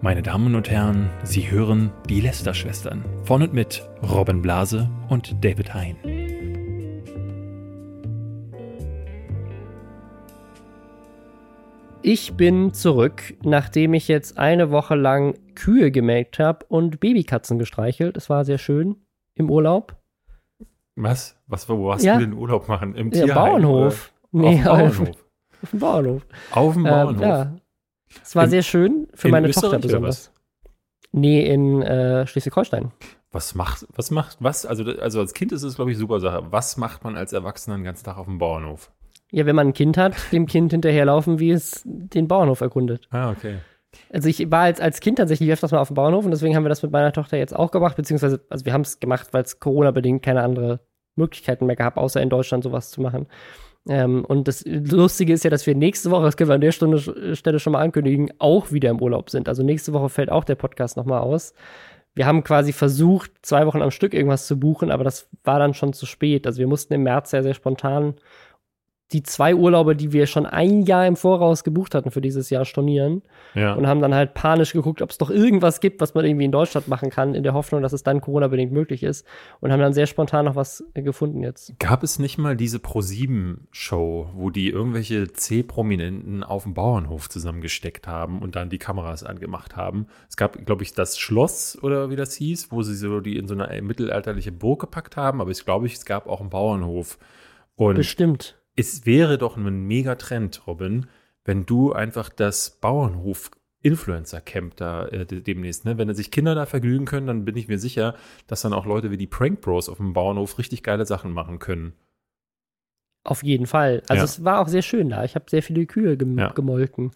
Meine Damen und Herren, Sie hören die Lester-Schwestern von und mit Robin Blase und David Hein. Ich bin zurück, nachdem ich jetzt eine Woche lang Kühe gemelkt habe und Babykatzen gestreichelt. Es war sehr schön im Urlaub. Was? Was wo hast Ja. du denn Urlaub machen? Im Ja, Tierheim? Bauernhof. oder? Nee, auf dem Bauernhof. Auf dem Bauernhof. Auf dem Ähm, Bauernhof. ja. Es war In- sehr schön, für in meine Österreich Tochter besonders. Nee, in äh, Schleswig-Holstein. Was macht, was macht, was, also, also als Kind ist es, glaube ich, super Sache. Was macht man als Erwachsener den ganzen Tag auf dem Bauernhof? Ja, wenn man ein Kind hat, dem Kind hinterherlaufen, wie es den Bauernhof erkundet. Ah, okay. Also ich war als, als Kind tatsächlich öfters mal auf dem Bauernhof und deswegen haben wir das mit meiner Tochter jetzt auch gemacht, beziehungsweise, also wir haben es gemacht, weil es Corona-bedingt keine andere Möglichkeiten mehr gab, außer in Deutschland sowas zu machen. Ähm, und das Lustige ist ja, dass wir nächste Woche, das können wir an der Stunde, Stelle schon mal ankündigen, auch wieder im Urlaub sind. Also nächste Woche fällt auch der Podcast nochmal aus. Wir haben quasi versucht, zwei Wochen am Stück irgendwas zu buchen, aber das war dann schon zu spät. Also wir mussten im März sehr, sehr spontan die zwei Urlaube, die wir schon ein Jahr im Voraus gebucht hatten für dieses Jahr, stornieren Ja. und haben dann halt panisch geguckt, ob es doch irgendwas gibt, was man irgendwie in Deutschland machen kann, in der Hoffnung, dass es dann Corona-bedingt möglich ist. Und haben dann sehr spontan noch was äh, gefunden jetzt. Gab es nicht mal diese Pro-7-Show, wo die irgendwelche C-Prominenten auf dem Bauernhof zusammengesteckt haben und dann die Kameras angemacht haben? Es gab, glaube ich, das Schloss oder wie das hieß, wo sie so die in so eine mittelalterliche Burg gepackt haben, aber ich glaube, es gab auch einen Bauernhof. Und Bestimmt. Es wäre doch ein Megatrend, Robin, wenn du einfach das Bauernhof Influencer-Camp da äh, de- demnächst, ne? Wenn sich Kinder da vergnügen können, dann bin ich mir sicher, dass dann auch Leute wie die Prank Bros auf dem Bauernhof richtig geile Sachen machen können. Auf jeden Fall. Also Ja. es war auch sehr schön da. Ich habe sehr viele Kühe gem Ja. gemolken.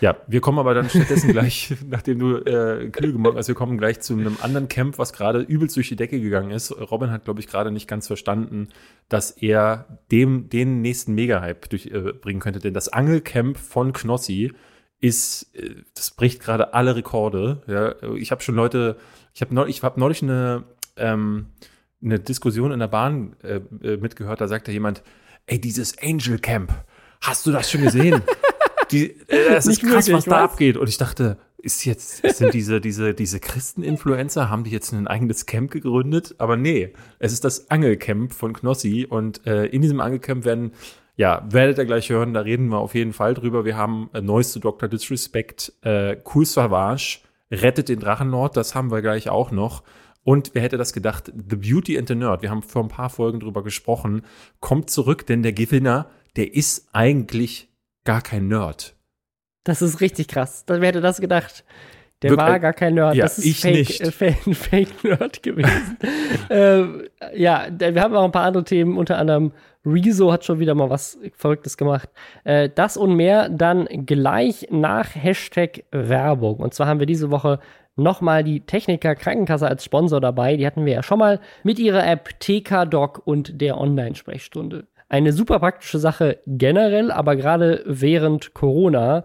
Ja, wir kommen aber dann stattdessen gleich, nachdem du äh, Kühe gemolken hast, wir kommen gleich zu einem anderen Camp, was gerade übelst durch die Decke gegangen ist. Robin hat, glaube ich, gerade nicht ganz verstanden, dass er dem den nächsten Mega-Hype durchbringen äh, bringen könnte. Denn das Angelcamp von Knossi ist, äh, das bricht gerade alle Rekorde. Ja, ich habe schon Leute, ich habe neulich, ich hab neulich eine, ähm, eine Diskussion in der Bahn äh, äh, mitgehört, da sagte jemand, ey, dieses Angel Camp, hast du das schon gesehen? Die, äh, das ist Nicht krass, wirklich, was da abgeht. Und ich dachte, ist jetzt, sind diese, diese, diese Christen-Influencer, haben die jetzt ein eigenes Camp gegründet? Aber nee, es ist das Angelcamp von Knossi und äh, in diesem Angelcamp werden, ja, werdet ihr gleich hören, da reden wir auf jeden Fall drüber. Wir haben äh, Neues zu Dr. Disrespect, äh, Cool Savage, Rettet den Drachenlord, das haben wir gleich auch noch. Und wer hätte das gedacht? The Beauty and the Nerd, wir haben vor ein paar Folgen drüber gesprochen, kommt zurück, denn der Gewinner, der ist eigentlich gar kein Nerd. Das ist richtig krass. Wer hätte das gedacht? Der Wirklich? war gar kein Nerd. Ja, das ist ich Fake, nicht. Äh, Fake, Fake Nerd gewesen. ähm, ja, wir haben auch ein paar andere Themen, unter anderem Rezo hat schon wieder mal was Verrücktes gemacht. Äh, das und mehr dann gleich nach Hashtag Werbung. Und zwar haben wir diese Woche nochmal die Techniker Krankenkasse als Sponsor dabei. Die hatten wir ja schon mal mit ihrer App TK Doc und der Online-Sprechstunde. Eine super praktische Sache generell, aber gerade während Corona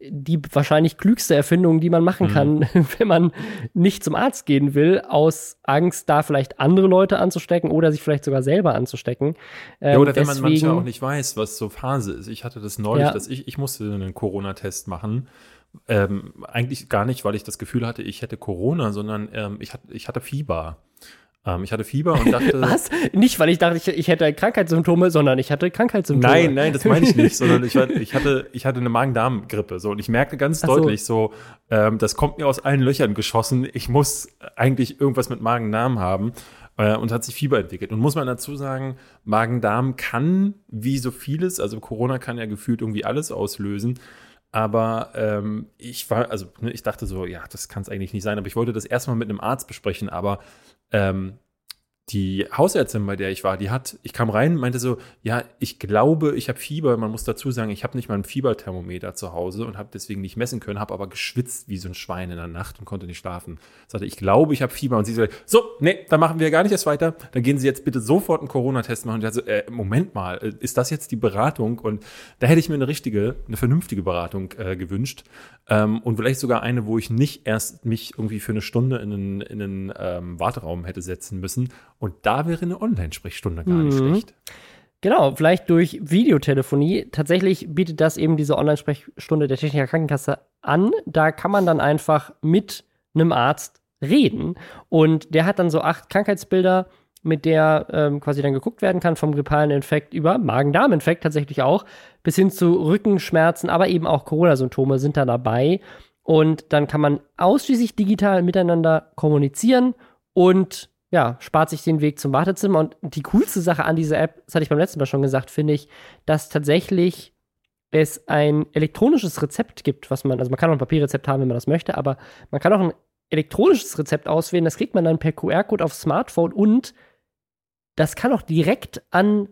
die wahrscheinlich klügste Erfindung, die man machen Mhm. kann, wenn man nicht zum Arzt gehen will, aus Angst, da vielleicht andere Leute anzustecken oder sich vielleicht sogar selber anzustecken. Ja, Ähm, oder wenn man manchmal auch nicht weiß, was so Phase ist. Ich hatte das neulich, Ja. dass ich, ich musste einen Corona-Test machen. Ähm, eigentlich gar nicht, weil ich das Gefühl hatte, ich hätte Corona, sondern ähm, ich, hatte, ich hatte Fieber. Ähm, ich hatte Fieber und dachte. Was? Nicht, weil ich dachte, ich, ich hätte Krankheitssymptome, sondern ich hatte Krankheitssymptome. Nein, nein, das meine ich nicht, sondern ich, ich, hatte, ich hatte eine Magen-Darm-Grippe. So, und ich merkte ganz so. deutlich so, ähm, das kommt mir aus allen Löchern geschossen. Ich muss eigentlich irgendwas mit Magen-Darm haben. Äh, und hat sich Fieber entwickelt. Und muss man dazu sagen, Magen-Darm kann, wie so vieles, also Corona kann ja gefühlt irgendwie alles auslösen. Aber ähm, ich war, also ne, ich dachte so, ja, das kann es eigentlich nicht sein. Aber ich wollte das erstmal mit einem Arzt besprechen. Aber ähm, die Hausärztin, bei der ich war, die hat, ich kam rein, meinte so, ja, ich glaube, ich habe Fieber. Man muss dazu sagen, ich habe nicht mal ein Fieberthermometer zu Hause und habe deswegen nicht messen können, habe aber geschwitzt wie so ein Schwein in der Nacht und konnte nicht schlafen. Sagte, ich glaube, ich habe Fieber. Und sie sagte, so, nee, dann machen wir gar nicht erst weiter. Dann gehen Sie jetzt bitte sofort einen Corona-Test machen. Und ich dachte, so, äh, Moment mal, äh, ist das jetzt die Beratung? Und da hätte ich mir eine richtige, eine vernünftige Beratung äh, gewünscht. Ähm, und vielleicht sogar eine, wo ich nicht erst mich irgendwie für eine Stunde in einen, in einen ähm, Warteraum hätte setzen müssen. Und da wäre eine Online-Sprechstunde gar nicht Mhm. schlecht. Genau, vielleicht durch Videotelefonie. Tatsächlich bietet das eben diese Online-Sprechstunde der Techniker Krankenkasse an. Da kann man dann einfach mit einem Arzt reden. Und der hat dann so acht Krankheitsbilder, mit der ähm, quasi dann geguckt werden kann, vom grippalen Infekt über Magen-Darm-Infekt tatsächlich auch, bis hin zu Rückenschmerzen, aber eben auch Corona-Symptome sind da dabei. Und dann kann man ausschließlich digital miteinander kommunizieren und ja, spart sich den Weg zum Wartezimmer. Und die coolste Sache an dieser App, das hatte ich beim letzten Mal schon gesagt, finde ich, dass tatsächlich es ein elektronisches Rezept gibt, was man, also man kann auch ein Papierrezept haben, wenn man das möchte, aber man kann auch ein elektronisches Rezept auswählen. Das kriegt man dann per QR-Code aufs Smartphone und das kann auch direkt an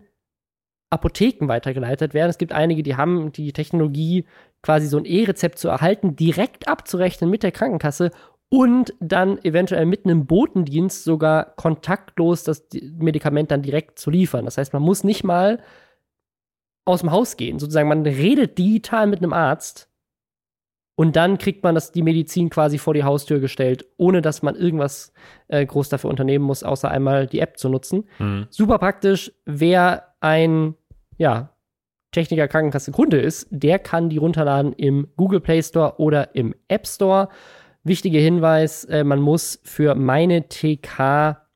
Apotheken weitergeleitet werden. Es gibt einige, die haben die Technologie, quasi so ein E-Rezept zu erhalten, direkt abzurechnen mit der Krankenkasse und dann eventuell mit einem Botendienst sogar kontaktlos das Medikament dann direkt zu liefern. Das heißt, man muss nicht mal aus dem Haus gehen. Sozusagen, man redet digital mit einem Arzt und dann kriegt man das, die Medizin quasi vor die Haustür gestellt, ohne dass man irgendwas äh, groß dafür unternehmen muss, außer einmal die App zu nutzen. Mhm. Super praktisch. Wer ein ja, Techniker Krankenkasse Kunde ist, der kann die runterladen im Google Play Store oder im App Store. Wichtiger Hinweis, äh, man muss für meine TK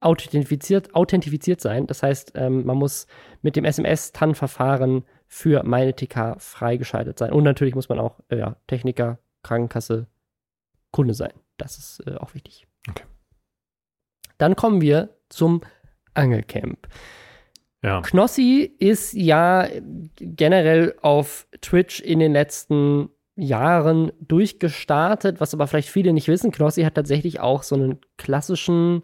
authentifiziert, authentifiziert sein. Das heißt, ähm, man muss mit dem SMS-TAN-Verfahren für meine TK freigeschaltet sein. Und natürlich muss man auch äh, ja, Techniker, Krankenkasse, Kunde sein. Das ist äh, auch wichtig. Okay. Dann kommen wir zum Angelcamp. Ja. Knossi ist ja generell auf Twitch in den letzten Jahren durchgestartet, was aber vielleicht viele nicht wissen. Knossi hat tatsächlich auch so einen klassischen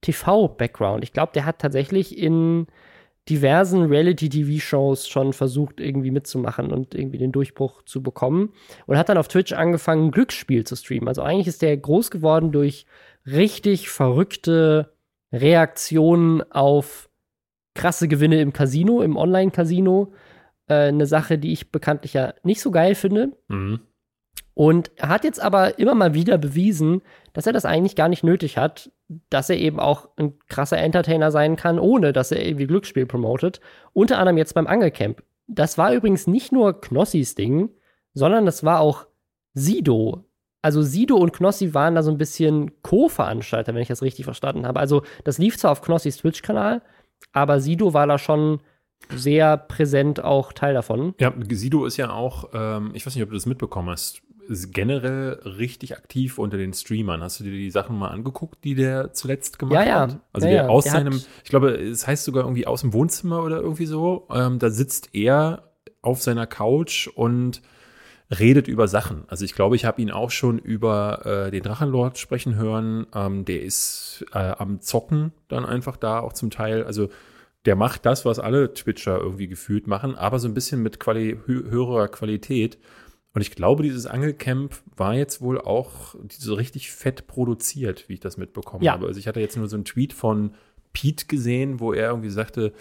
TV-Background. Ich glaube, der hat tatsächlich in diversen Reality-TV-Shows schon versucht, irgendwie mitzumachen und irgendwie den Durchbruch zu bekommen. Und hat dann auf Twitch angefangen, Glücksspiel zu streamen. Also eigentlich ist der groß geworden durch richtig verrückte Reaktionen auf krasse Gewinne im Casino, im Online-Casino. Äh, eine Sache, die ich bekanntlich ja nicht so geil finde. Mhm. Und er hat jetzt aber immer mal wieder bewiesen, dass er das eigentlich gar nicht nötig hat, dass er eben auch ein krasser Entertainer sein kann, ohne dass er irgendwie Glücksspiel promotet. Unter anderem jetzt beim Angelcamp. Das war übrigens nicht nur Knossis Ding, sondern das war auch Sido. Also Sido und Knossi waren da so ein bisschen Co-Veranstalter, wenn ich das richtig verstanden habe. Also das lief zwar auf Knossis Twitch-Kanal, aber Sido war da schon sehr präsent auch Teil davon. Ja, Sido ist ja auch, ähm, ich weiß nicht, ob du das mitbekommen hast, ist generell richtig aktiv unter den Streamern. Hast du dir die Sachen mal angeguckt, die der zuletzt gemacht ja, ja. hat? Also ja, der aus der seinem, ich glaube, es heißt sogar irgendwie aus dem Wohnzimmer oder irgendwie so. Ähm, da sitzt er auf seiner Couch und redet über Sachen. Also ich glaube, ich habe ihn auch schon über äh, den Drachenlord sprechen hören. Ähm, der ist äh, am Zocken dann einfach da auch zum Teil. Also der macht das, was alle Twitcher irgendwie gefühlt machen, aber so ein bisschen mit Quali höherer Qualität. Und ich glaube, dieses Angelcamp war jetzt wohl auch so richtig fett produziert, wie ich das mitbekommen ja. habe. Also ich hatte jetzt nur so einen Tweet von Pete gesehen, wo er irgendwie sagte,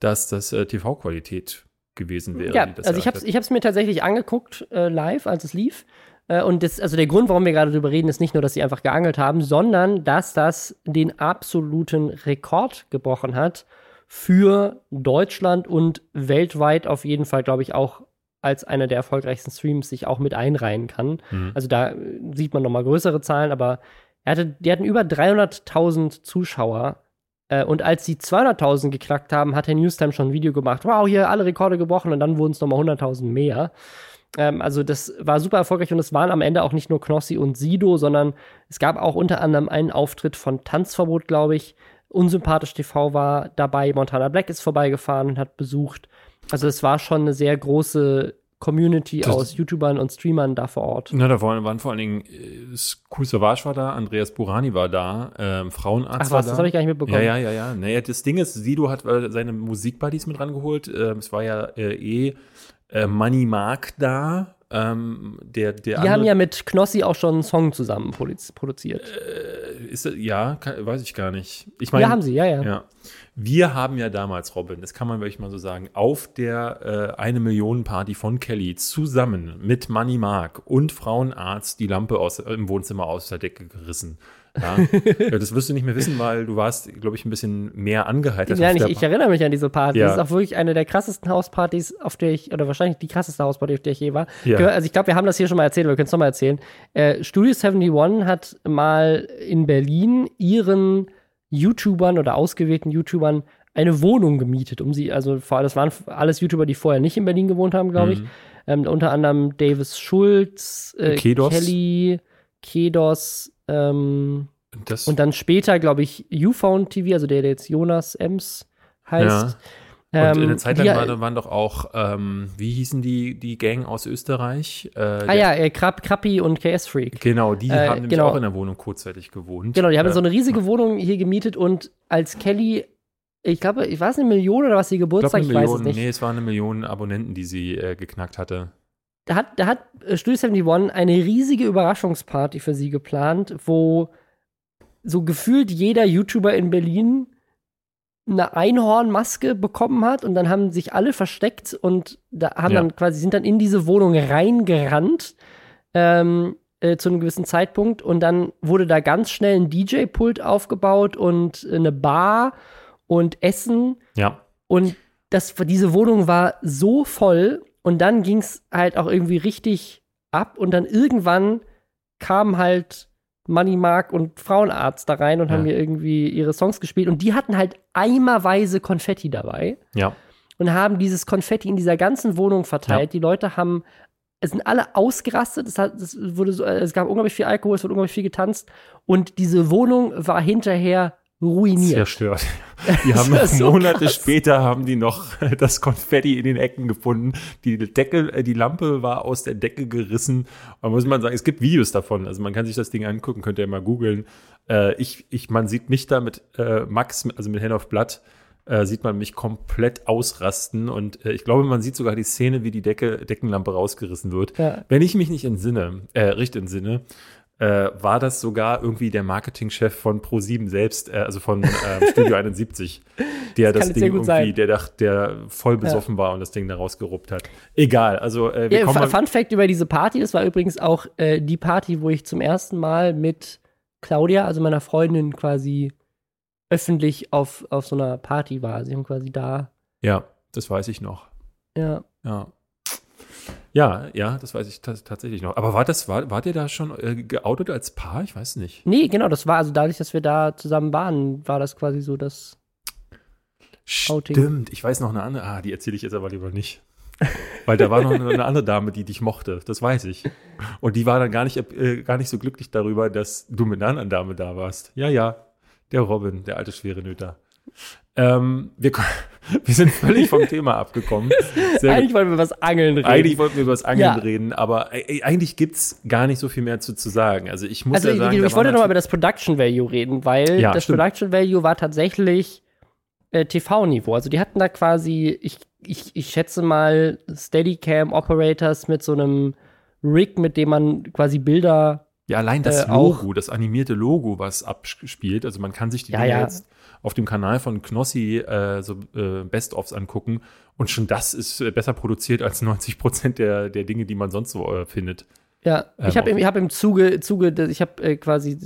dass das äh, TV-Qualität gewesen wäre. Ja, also ich habe es mir tatsächlich angeguckt äh, live, als es lief. Äh, und das, also der Grund, warum wir gerade darüber reden, ist nicht nur, dass sie einfach geangelt haben, sondern dass das den absoluten Rekord gebrochen hat für Deutschland und weltweit auf jeden Fall, glaube ich, auch als einer der erfolgreichsten Streams sich auch mit einreihen kann. Mhm. Also da äh, sieht man noch mal größere Zahlen, aber er hatte, die hatten über 300.000 Zuschauer. Äh, und als sie 200.000 geknackt haben, hat Herr Newstime schon ein Video gemacht. Wow, hier alle Rekorde gebrochen und dann wurden es noch mal 100.000 mehr. Ähm, also das war super erfolgreich und es waren am Ende auch nicht nur Knossi und Sido, sondern es gab auch unter anderem einen Auftritt von Tanzverbot, glaube ich. Unsympathisch TV war dabei. Montana Black ist vorbeigefahren und hat besucht. Also es war schon eine sehr große Community das aus YouTubern und Streamern da vor Ort. Na, da waren, waren vor allen Dingen, äh, Savage war da, Andreas Burani war da, ähm, Frauenarzt Ach was, war da. das habe ich gar nicht mitbekommen. Ja, ja, ja, ja. Naja, das Ding ist, Sido hat äh, seine Musikbuddies mit rangeholt. Ähm, es war ja äh, eh äh, Money Mark da. Ähm, der, der Die andere, haben ja mit Knossi auch schon einen Song zusammen produziert. Äh, ist, ja, kann, weiß ich gar nicht. Ich meine, ja, haben sie, ja, ja, ja. Wir haben ja damals, Robin, das kann man wirklich mal so sagen, auf der äh, eine Millionen Party von Kelly zusammen mit Money Mark und Frauenarzt die Lampe aus, im Wohnzimmer aus der Decke gerissen. Ja. Das wirst du nicht mehr wissen, weil du warst, glaube ich, ein bisschen mehr angeheitert. Nein, ich, ich erinnere mich an diese Party. Ja. Das ist auch wirklich eine der krassesten Hauspartys, auf der ich, oder wahrscheinlich die krasseste Hausparty, auf der ich je war. Ja. Also ich glaube, wir haben das hier schon mal erzählt, aber wir können es nochmal erzählen. Äh, Studio 71 hat mal in Berlin ihren YouTubern oder ausgewählten YouTubern eine Wohnung gemietet, um sie, also vor allem, das waren alles YouTuber, die vorher nicht in Berlin gewohnt haben, glaube ich. Mhm. Ähm, unter anderem Davis Schulz, äh, Kedos. Kelly, Kedos, ähm, Das, und dann später, glaube ich, Ufound TV, also der, der jetzt Jonas Ems heißt. Ja. und in Ähm, der Zeit lang die- waren, waren doch auch, ähm, wie hießen die, die Gang aus Österreich? Äh, Ah ja, äh, Krab, Krappi und KS Freak. Genau, die Äh, haben nämlich genau. auch in der Wohnung kurzzeitig gewohnt. Genau, die haben so eine riesige Wohnung hier gemietet und als Kelly, ich glaube, ich weiß eine Million oder was ich glaube, Geburtstag, eine ich, weiß es nicht. nee, es waren eine Million Abonnenten, die sie äh, geknackt hatte. Da hat, da hat äh, Studio 71 eine riesige Überraschungsparty für sie geplant, wo so gefühlt jeder YouTuber in Berlin eine Einhornmaske bekommen hat und dann haben sich alle versteckt und da haben Ja. dann quasi sind dann in diese Wohnung reingerannt ähm, äh, zu einem gewissen Zeitpunkt und dann wurde da ganz schnell ein DJ-Pult aufgebaut und eine Bar und Essen Ja, und das, diese Wohnung war so voll und dann ging es halt auch irgendwie richtig ab und dann irgendwann kamen halt Money Mark und Frauenarzt da rein und Ja. haben mir irgendwie ihre Songs gespielt und die hatten halt eimerweise Konfetti dabei ja. und haben dieses Konfetti in dieser ganzen Wohnung verteilt. Ja. Die Leute haben, es sind alle ausgerastet, es, hat, es, wurde so, es gab unglaublich viel Alkohol, es wurde unglaublich viel getanzt und diese Wohnung war hinterher ruiniert. Zerstört. Die haben so Monate krass. später haben die noch das Konfetti in den Ecken gefunden. Die Decke, äh, die Lampe war aus der Decke gerissen. Da muss man sagen, es gibt Videos davon. Also man kann sich das Ding angucken, könnt ihr mal googeln. Äh, ich, ich, man sieht mich da mit äh, Max, also mit Hand auf Blatt, äh, sieht man mich komplett ausrasten. Und äh, ich glaube, man sieht sogar die Szene, wie die Decke, Deckenlampe rausgerissen wird. Ja. Wenn ich mich nicht entsinne, äh, recht entsinne, äh, war das sogar irgendwie der Marketingchef von Pro7 selbst, äh, also von ähm, Studio 71, der Das das, Ding irgendwie, sein. der, dach- der voll besoffen war und das Ding da rausgeruppt hat. Egal, also äh, wir Ja, kommen Fun Fact über diese Party, das war übrigens auch äh, die Party, wo ich zum ersten Mal mit Claudia, also meiner Freundin, quasi öffentlich auf, auf so einer Party war. Sie haben quasi da, ja, das weiß ich noch. ja. Ja. Ja, ja, das weiß ich tats- tatsächlich noch. Aber war das, war, wart ihr da schon äh, geoutet als Paar? Ich weiß nicht. Nee, genau, das war, also dadurch, dass wir da zusammen waren, war das quasi so, dass. Outing. Stimmt, ich weiß noch eine andere. Ah, die erzähle ich jetzt aber lieber nicht. Weil da war noch eine, eine andere Dame, die dich mochte. Das weiß ich. Und die war dann gar nicht, äh, gar nicht so glücklich darüber, dass du mit einer anderen Dame da warst. Ja, ja. Der Robin, der alte schwere Nöter. Ähm, wir, wir sind völlig vom Thema abgekommen. Sehr Eigentlich gut. wollten wir was Angeln reden. Eigentlich wollten wir über das Angeln Ja. reden, aber eigentlich gibt es gar nicht so viel mehr zu, zu sagen. Also ich muss also ja sagen, ich, ich wollte nochmal über das Production Value reden, weil Ja, das stimmt. Production Value war tatsächlich äh, TV-Niveau. Also die hatten da quasi, ich, ich, ich schätze mal, Steadicam Operators mit so einem Rig, mit dem man quasi Bilder Ja, allein das Äh, Logo, das animierte Logo, was abspielt. Also man kann sich die Ja, Dinge ja. jetzt auf dem Kanal von Knossi äh, so äh, Best-ofs angucken. Und schon das ist äh, besser produziert als 90 Prozent der, der Dinge, die man sonst so äh, findet. Ja, Ähm, ich habe im, ich hab im Zuge, Zuge ich habe äh, quasi,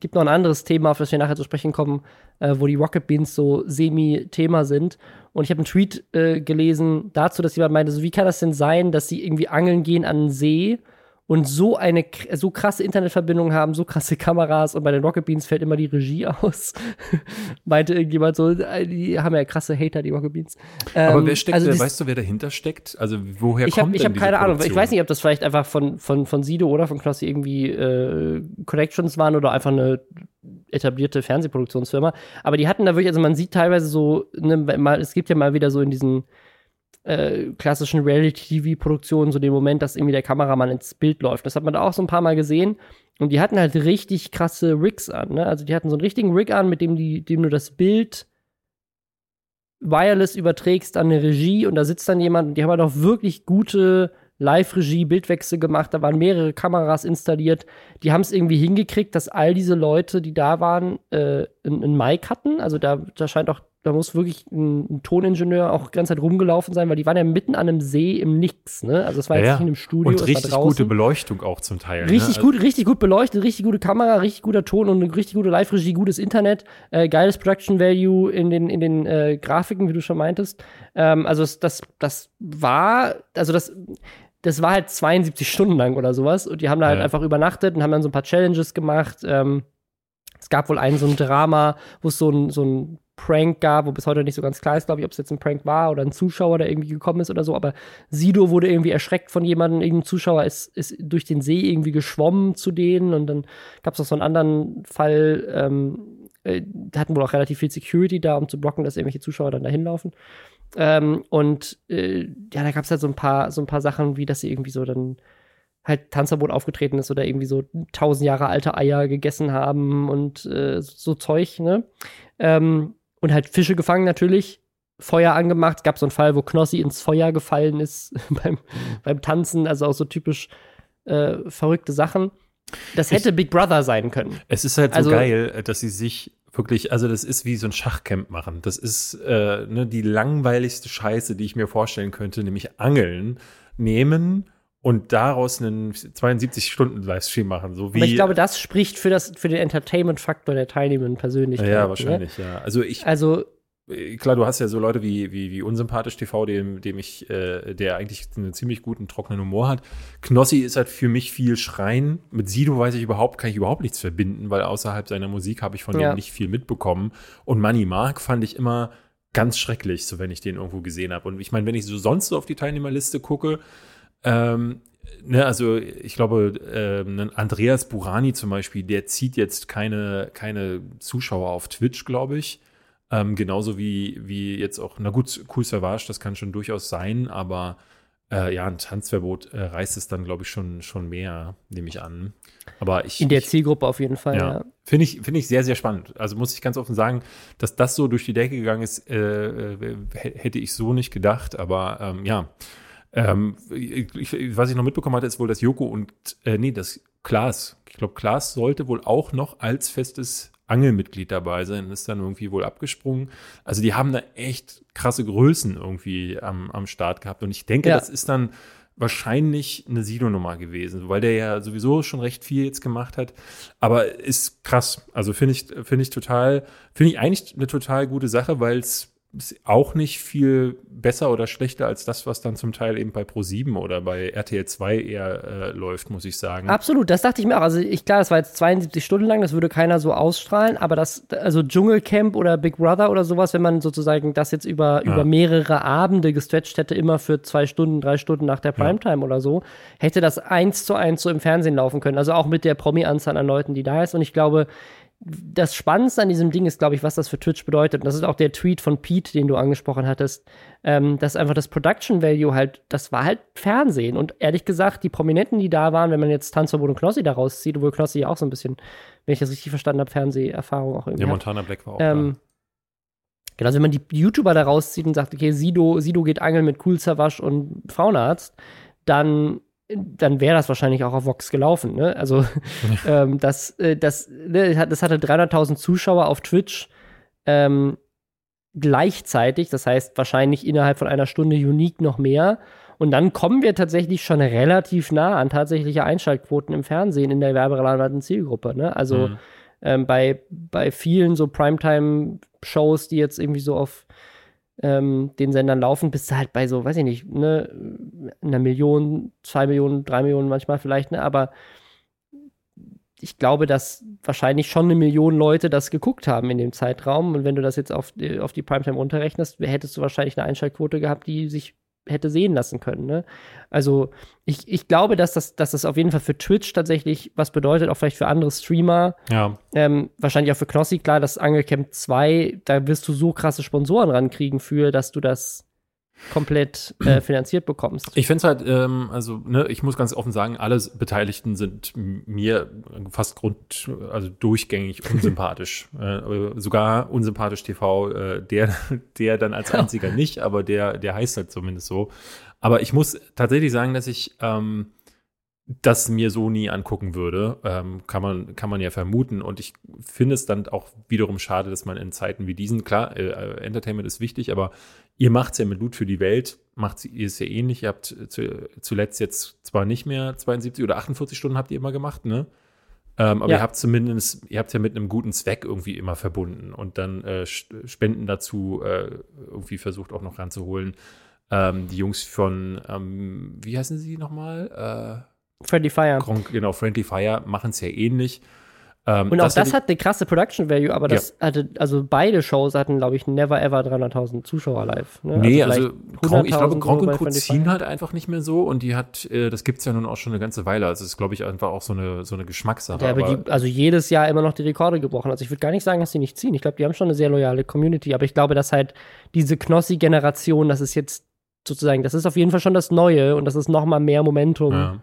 gibt noch ein anderes Thema, auf das wir nachher zu sprechen kommen, äh, wo die Rocket Beans so semi-Thema sind. Und ich habe einen Tweet äh, gelesen dazu, dass jemand meinte, so wie kann das denn sein, dass sie irgendwie angeln gehen an einen See und so eine so krasse Internetverbindung haben, so krasse Kameras und bei den Rocket Beans fällt immer die Regie aus. meinte irgendjemand so, äh, die haben ja krasse Hater, die Rocket Beans. Aber Ähm, wer steckt, also weißt du, wer dahinter steckt? Also woher ich kommt habe ich hab diese keine Ahnung. Ich Produktion? weiß nicht, ob das vielleicht einfach von, von, von Sido oder von Knossi irgendwie äh, Connections waren oder einfach eine etablierte Fernsehproduktionsfirma. Aber die hatten da wirklich, also man sieht teilweise so, ne, mal, es gibt ja mal wieder so in diesen äh, klassischen Reality-TV-Produktionen so den Moment, dass irgendwie der Kameramann ins Bild läuft. Das hat man da auch so ein paar Mal gesehen. Und die hatten halt richtig krasse Rigs an. Ne? Also die hatten so einen richtigen Rig an, mit dem, die, dem du das Bild wireless überträgst an eine Regie und da sitzt dann jemand und die haben halt auch wirklich gute Live-Regie, Bildwechsel gemacht, da waren mehrere Kameras installiert. Die haben es irgendwie hingekriegt, dass all diese Leute, die da waren, äh, einen Mic hatten. Also da, da scheint auch da muss wirklich ein, ein, Toningenieur auch die ganze Zeit rumgelaufen sein, weil die waren ja mitten an einem See im Nix, ne? Also es war ja, jetzt nicht in einem Studio. Und richtig gute Beleuchtung auch zum Teil. Ne? Richtig ne? gut, richtig gut beleuchtet, richtig gute Kamera, richtig guter Ton und eine richtig gute Live-Regie, gutes Internet, äh, geiles Production Value in den, in den äh, Grafiken, wie du schon meintest. Ähm, also das, das, das war, also das das war halt 72 Stunden lang oder sowas. Und die haben da halt ja. einfach übernachtet und haben dann so ein paar Challenges gemacht. Ähm, es gab wohl ein so ein Drama, wo es so ein, so ein Prank gab, wo bis heute nicht so ganz klar ist, glaube ich, ob es jetzt ein Prank war oder ein Zuschauer, der irgendwie gekommen ist oder so. Aber Sido wurde irgendwie erschreckt von jemandem. Irgendein Zuschauer ist, ist durch den See irgendwie geschwommen zu denen. Und dann gab es noch so einen anderen Fall, ähm, äh, hatten wohl auch relativ viel Security da, um zu blocken, dass irgendwelche Zuschauer dann dahin laufen. Ähm, und äh, ja, da gab es halt so ein paar, so ein paar Sachen, wie dass sie irgendwie so dann halt Tanzverbot aufgetreten ist oder irgendwie so tausend Jahre alte Eier gegessen haben und äh, so Zeug, ne? Ähm, und halt Fische gefangen natürlich, Feuer angemacht. Es gab so einen Fall, wo Knossi ins Feuer gefallen ist beim, beim Tanzen, also auch so typisch äh, verrückte Sachen. Das hätte ich, Big Brother sein können. Es ist halt so also, geil, dass sie sich wirklich, also das ist wie so ein Schachcamp machen. Das ist äh, ne, die langweiligste Scheiße, die ich mir vorstellen könnte, nämlich Angeln nehmen und daraus einen 72-Stunden-Livestream machen. So wie, Aber ich glaube, das spricht für, das, für den Entertainment-Faktor der Teilnehmenden persönlich. Ja, ne? wahrscheinlich, ne? ja. Also ich. Also äh, klar, du hast ja so Leute wie, wie, wie Unsympathisch TV, dem, dem ich, äh, der eigentlich einen ziemlich guten, trockenen Humor hat. Knossi ist halt für mich viel Schreien. Mit Sido weiß ich überhaupt, kann ich überhaupt nichts verbinden, weil außerhalb seiner Musik habe ich von ja. dem nicht viel mitbekommen. Und Money Mark fand ich immer ganz schrecklich, so wenn ich den irgendwo gesehen habe. Und ich meine, wenn ich so sonst so auf die Teilnehmerliste gucke, ähm, ne, also ich glaube, ähm, Andreas Burani zum Beispiel, der zieht jetzt keine, keine Zuschauer auf Twitch, glaube ich. Ähm, genauso wie, wie jetzt auch, na gut, Cool Savage, das kann schon durchaus sein, aber äh, ja, ein Tanzverbot äh, reißt es dann, glaube ich, schon, schon mehr, nehme ich an. Aber ich. In der Zielgruppe auf jeden Fall, ja. ja. Finde ich, find ich sehr, sehr spannend. Also muss ich ganz offen sagen, dass das so durch die Decke gegangen ist, äh, äh hätte ich so nicht gedacht. Aber ähm, ja. Ähm, ich, was ich noch mitbekommen hatte, ist wohl, dass Joko und, äh, nee, das Klaas, ich glaube, Klaas sollte wohl auch noch als festes Angelmitglied dabei sein, ist dann irgendwie wohl abgesprungen. Also die haben da echt krasse Größen irgendwie am, am Start gehabt. Und ich denke, ja. das ist dann wahrscheinlich eine Sido-Nummer gewesen, weil der ja sowieso schon recht viel jetzt gemacht hat. Aber ist krass. Also finde ich, finde ich total, finde ich eigentlich eine total gute Sache, weil es ist auch nicht viel besser oder schlechter als das, was dann zum Teil eben bei Pro7 oder bei RTL 2 eher äh, läuft, muss ich sagen. Absolut, das dachte ich mir auch. Also ich, klar, das war jetzt 72 Stunden lang, das würde keiner so ausstrahlen, aber das, also Dschungelcamp oder Big Brother oder sowas, wenn man sozusagen das jetzt über, ja. über mehrere Abende gestretcht hätte, immer für zwei Stunden, drei Stunden nach der Primetime ja. oder so, hätte das eins zu eins so im Fernsehen laufen können. Also auch mit der Promi-Anzahl an Leuten, die da ist. Und ich glaube, das Spannendste an diesem Ding ist, glaube ich, was das für Twitch bedeutet. Und das ist auch der Tweet von Pete, den du angesprochen hattest, ähm, dass einfach das Production Value halt, das war halt Fernsehen. Und ehrlich gesagt, die Prominenten, die da waren, wenn man jetzt Tanzverbot und Knossi da rauszieht, obwohl Knossi ja auch so ein bisschen, wenn ich das richtig verstanden habe, Fernseherfahrung auch irgendwie. Ja, Montana Black war auch ähm, da. Genau, also wenn man die YouTuber da rauszieht und sagt, okay, Sido, Sido geht angeln mit Cool Savage und Frauenarzt, dann dann wäre das wahrscheinlich auch auf Vox gelaufen. Ne? Also ähm, das, äh, das, ne, das hatte 300.000 Zuschauer auf Twitch ähm, gleichzeitig, das heißt wahrscheinlich innerhalb von einer Stunde unique noch mehr. Und dann kommen wir tatsächlich schon relativ nah an tatsächliche Einschaltquoten im Fernsehen in der werberelevanten Zielgruppe. Ne? Also mhm. ähm, bei, bei vielen so Primetime-Shows, die jetzt irgendwie so auf ähm, den Sendern laufen, bist du halt bei so, weiß ich nicht, ne, einer Million, zwei Millionen, drei Millionen manchmal vielleicht, ne, aber ich glaube, dass wahrscheinlich schon eine Million Leute das geguckt haben in dem Zeitraum. Und wenn du das jetzt auf, auf die Primetime runterrechnest, hättest du wahrscheinlich eine Einschaltquote gehabt, die sich hätte sehen lassen können. Ne? Also ich, ich glaube, dass das, dass das auf jeden Fall für Twitch tatsächlich was bedeutet, auch vielleicht für andere Streamer. Ja. Ähm, wahrscheinlich auch für Knossi, klar, das Angelcamp 2, da wirst du so krasse Sponsoren rankriegen für, dass du das komplett äh, finanziert bekommst. Ich finde es halt, ähm, also ne, ich muss ganz offen sagen, alle Beteiligten sind mir fast grund, also durchgängig unsympathisch. äh, sogar unsympathisch TV, äh, der, der dann als einziger nicht, aber der, der heißt halt zumindest so. Aber ich muss tatsächlich sagen, dass ich ähm, das mir so nie angucken würde. Ähm, kann, man, kann man ja vermuten. Und ich finde es dann auch wiederum schade, dass man in Zeiten wie diesen, klar, äh, äh Entertainment ist wichtig, aber ihr macht es ja mit Loot für die Welt, macht ihr es ja ähnlich. Ihr habt zu, zuletzt jetzt zwar nicht mehr 72 oder 48 Stunden habt ihr immer gemacht, ne? Ähm, aber ja. ihr habt zumindest, ihr habt ja mit einem guten Zweck irgendwie immer verbunden und dann äh, Spenden dazu äh, irgendwie versucht auch noch ranzuholen. Ähm, die Jungs von, ähm, wie heißen sie nochmal? Äh, Friendly Fire. Genau, Friendly Fire machen es ja ähnlich. Ähm, und auch das, das hat eine krasse Production Value, aber das ja. hatte, also beide Shows hatten, glaube ich, never ever 300.000 Zuschauer live. Ne? Nee, also, also Gronk, ich glaube, Gronk und Co. ziehen halt einfach nicht mehr so und die hat, äh, das gibt es ja nun auch schon eine ganze Weile. Also, es ist, glaube ich, einfach auch so eine, so eine Geschmackssache. Ja, aber, die, also jedes Jahr immer noch die Rekorde gebrochen. Also, ich würde gar nicht sagen, dass die nicht ziehen. Ich glaube, die haben schon eine sehr loyale Community, aber ich glaube, dass halt diese Knossi-Generation, das ist jetzt sozusagen, das ist auf jeden Fall schon das Neue und das ist noch mal mehr Momentum. Ja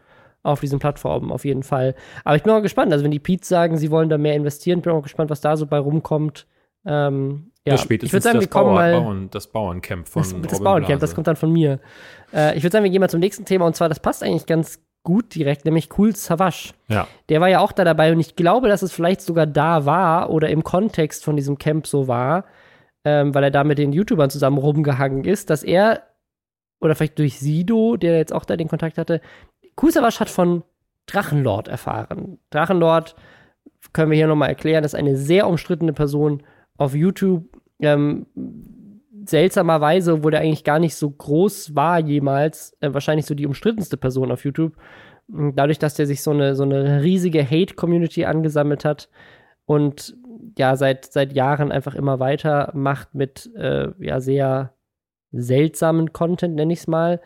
auf diesen Plattformen auf jeden Fall. Aber ich bin auch gespannt. Also wenn die Pete's sagen, sie wollen da mehr investieren, bin auch gespannt, was da so bei rumkommt. Ähm, ja, das ich würde sagen, wir kommen mal Bauern, das Bauerncamp von das, das Bauerncamp, das kommt dann von mir. Äh, ich würde sagen, wir gehen mal zum nächsten Thema und zwar, das passt eigentlich ganz gut direkt, nämlich Cool Savage. Ja. Der war ja auch da dabei und ich glaube, dass es vielleicht sogar da war oder im Kontext von diesem Camp so war, ähm, weil er da mit den YouTubern zusammen rumgehangen ist, dass er oder vielleicht durch Sido, der jetzt auch da den Kontakt hatte, Kusawasch hat von Drachenlord erfahren. Drachenlord, können wir hier nochmal erklären, ist eine sehr umstrittene Person auf YouTube. Ähm, seltsamerweise, obwohl der eigentlich gar nicht so groß war jemals, äh, wahrscheinlich so die umstrittenste Person auf YouTube. Dadurch, dass der sich so eine, so eine riesige Hate-Community angesammelt hat und ja, seit, seit Jahren einfach immer weiter macht mit äh, ja, sehr seltsamen Content, nenne ich es mal.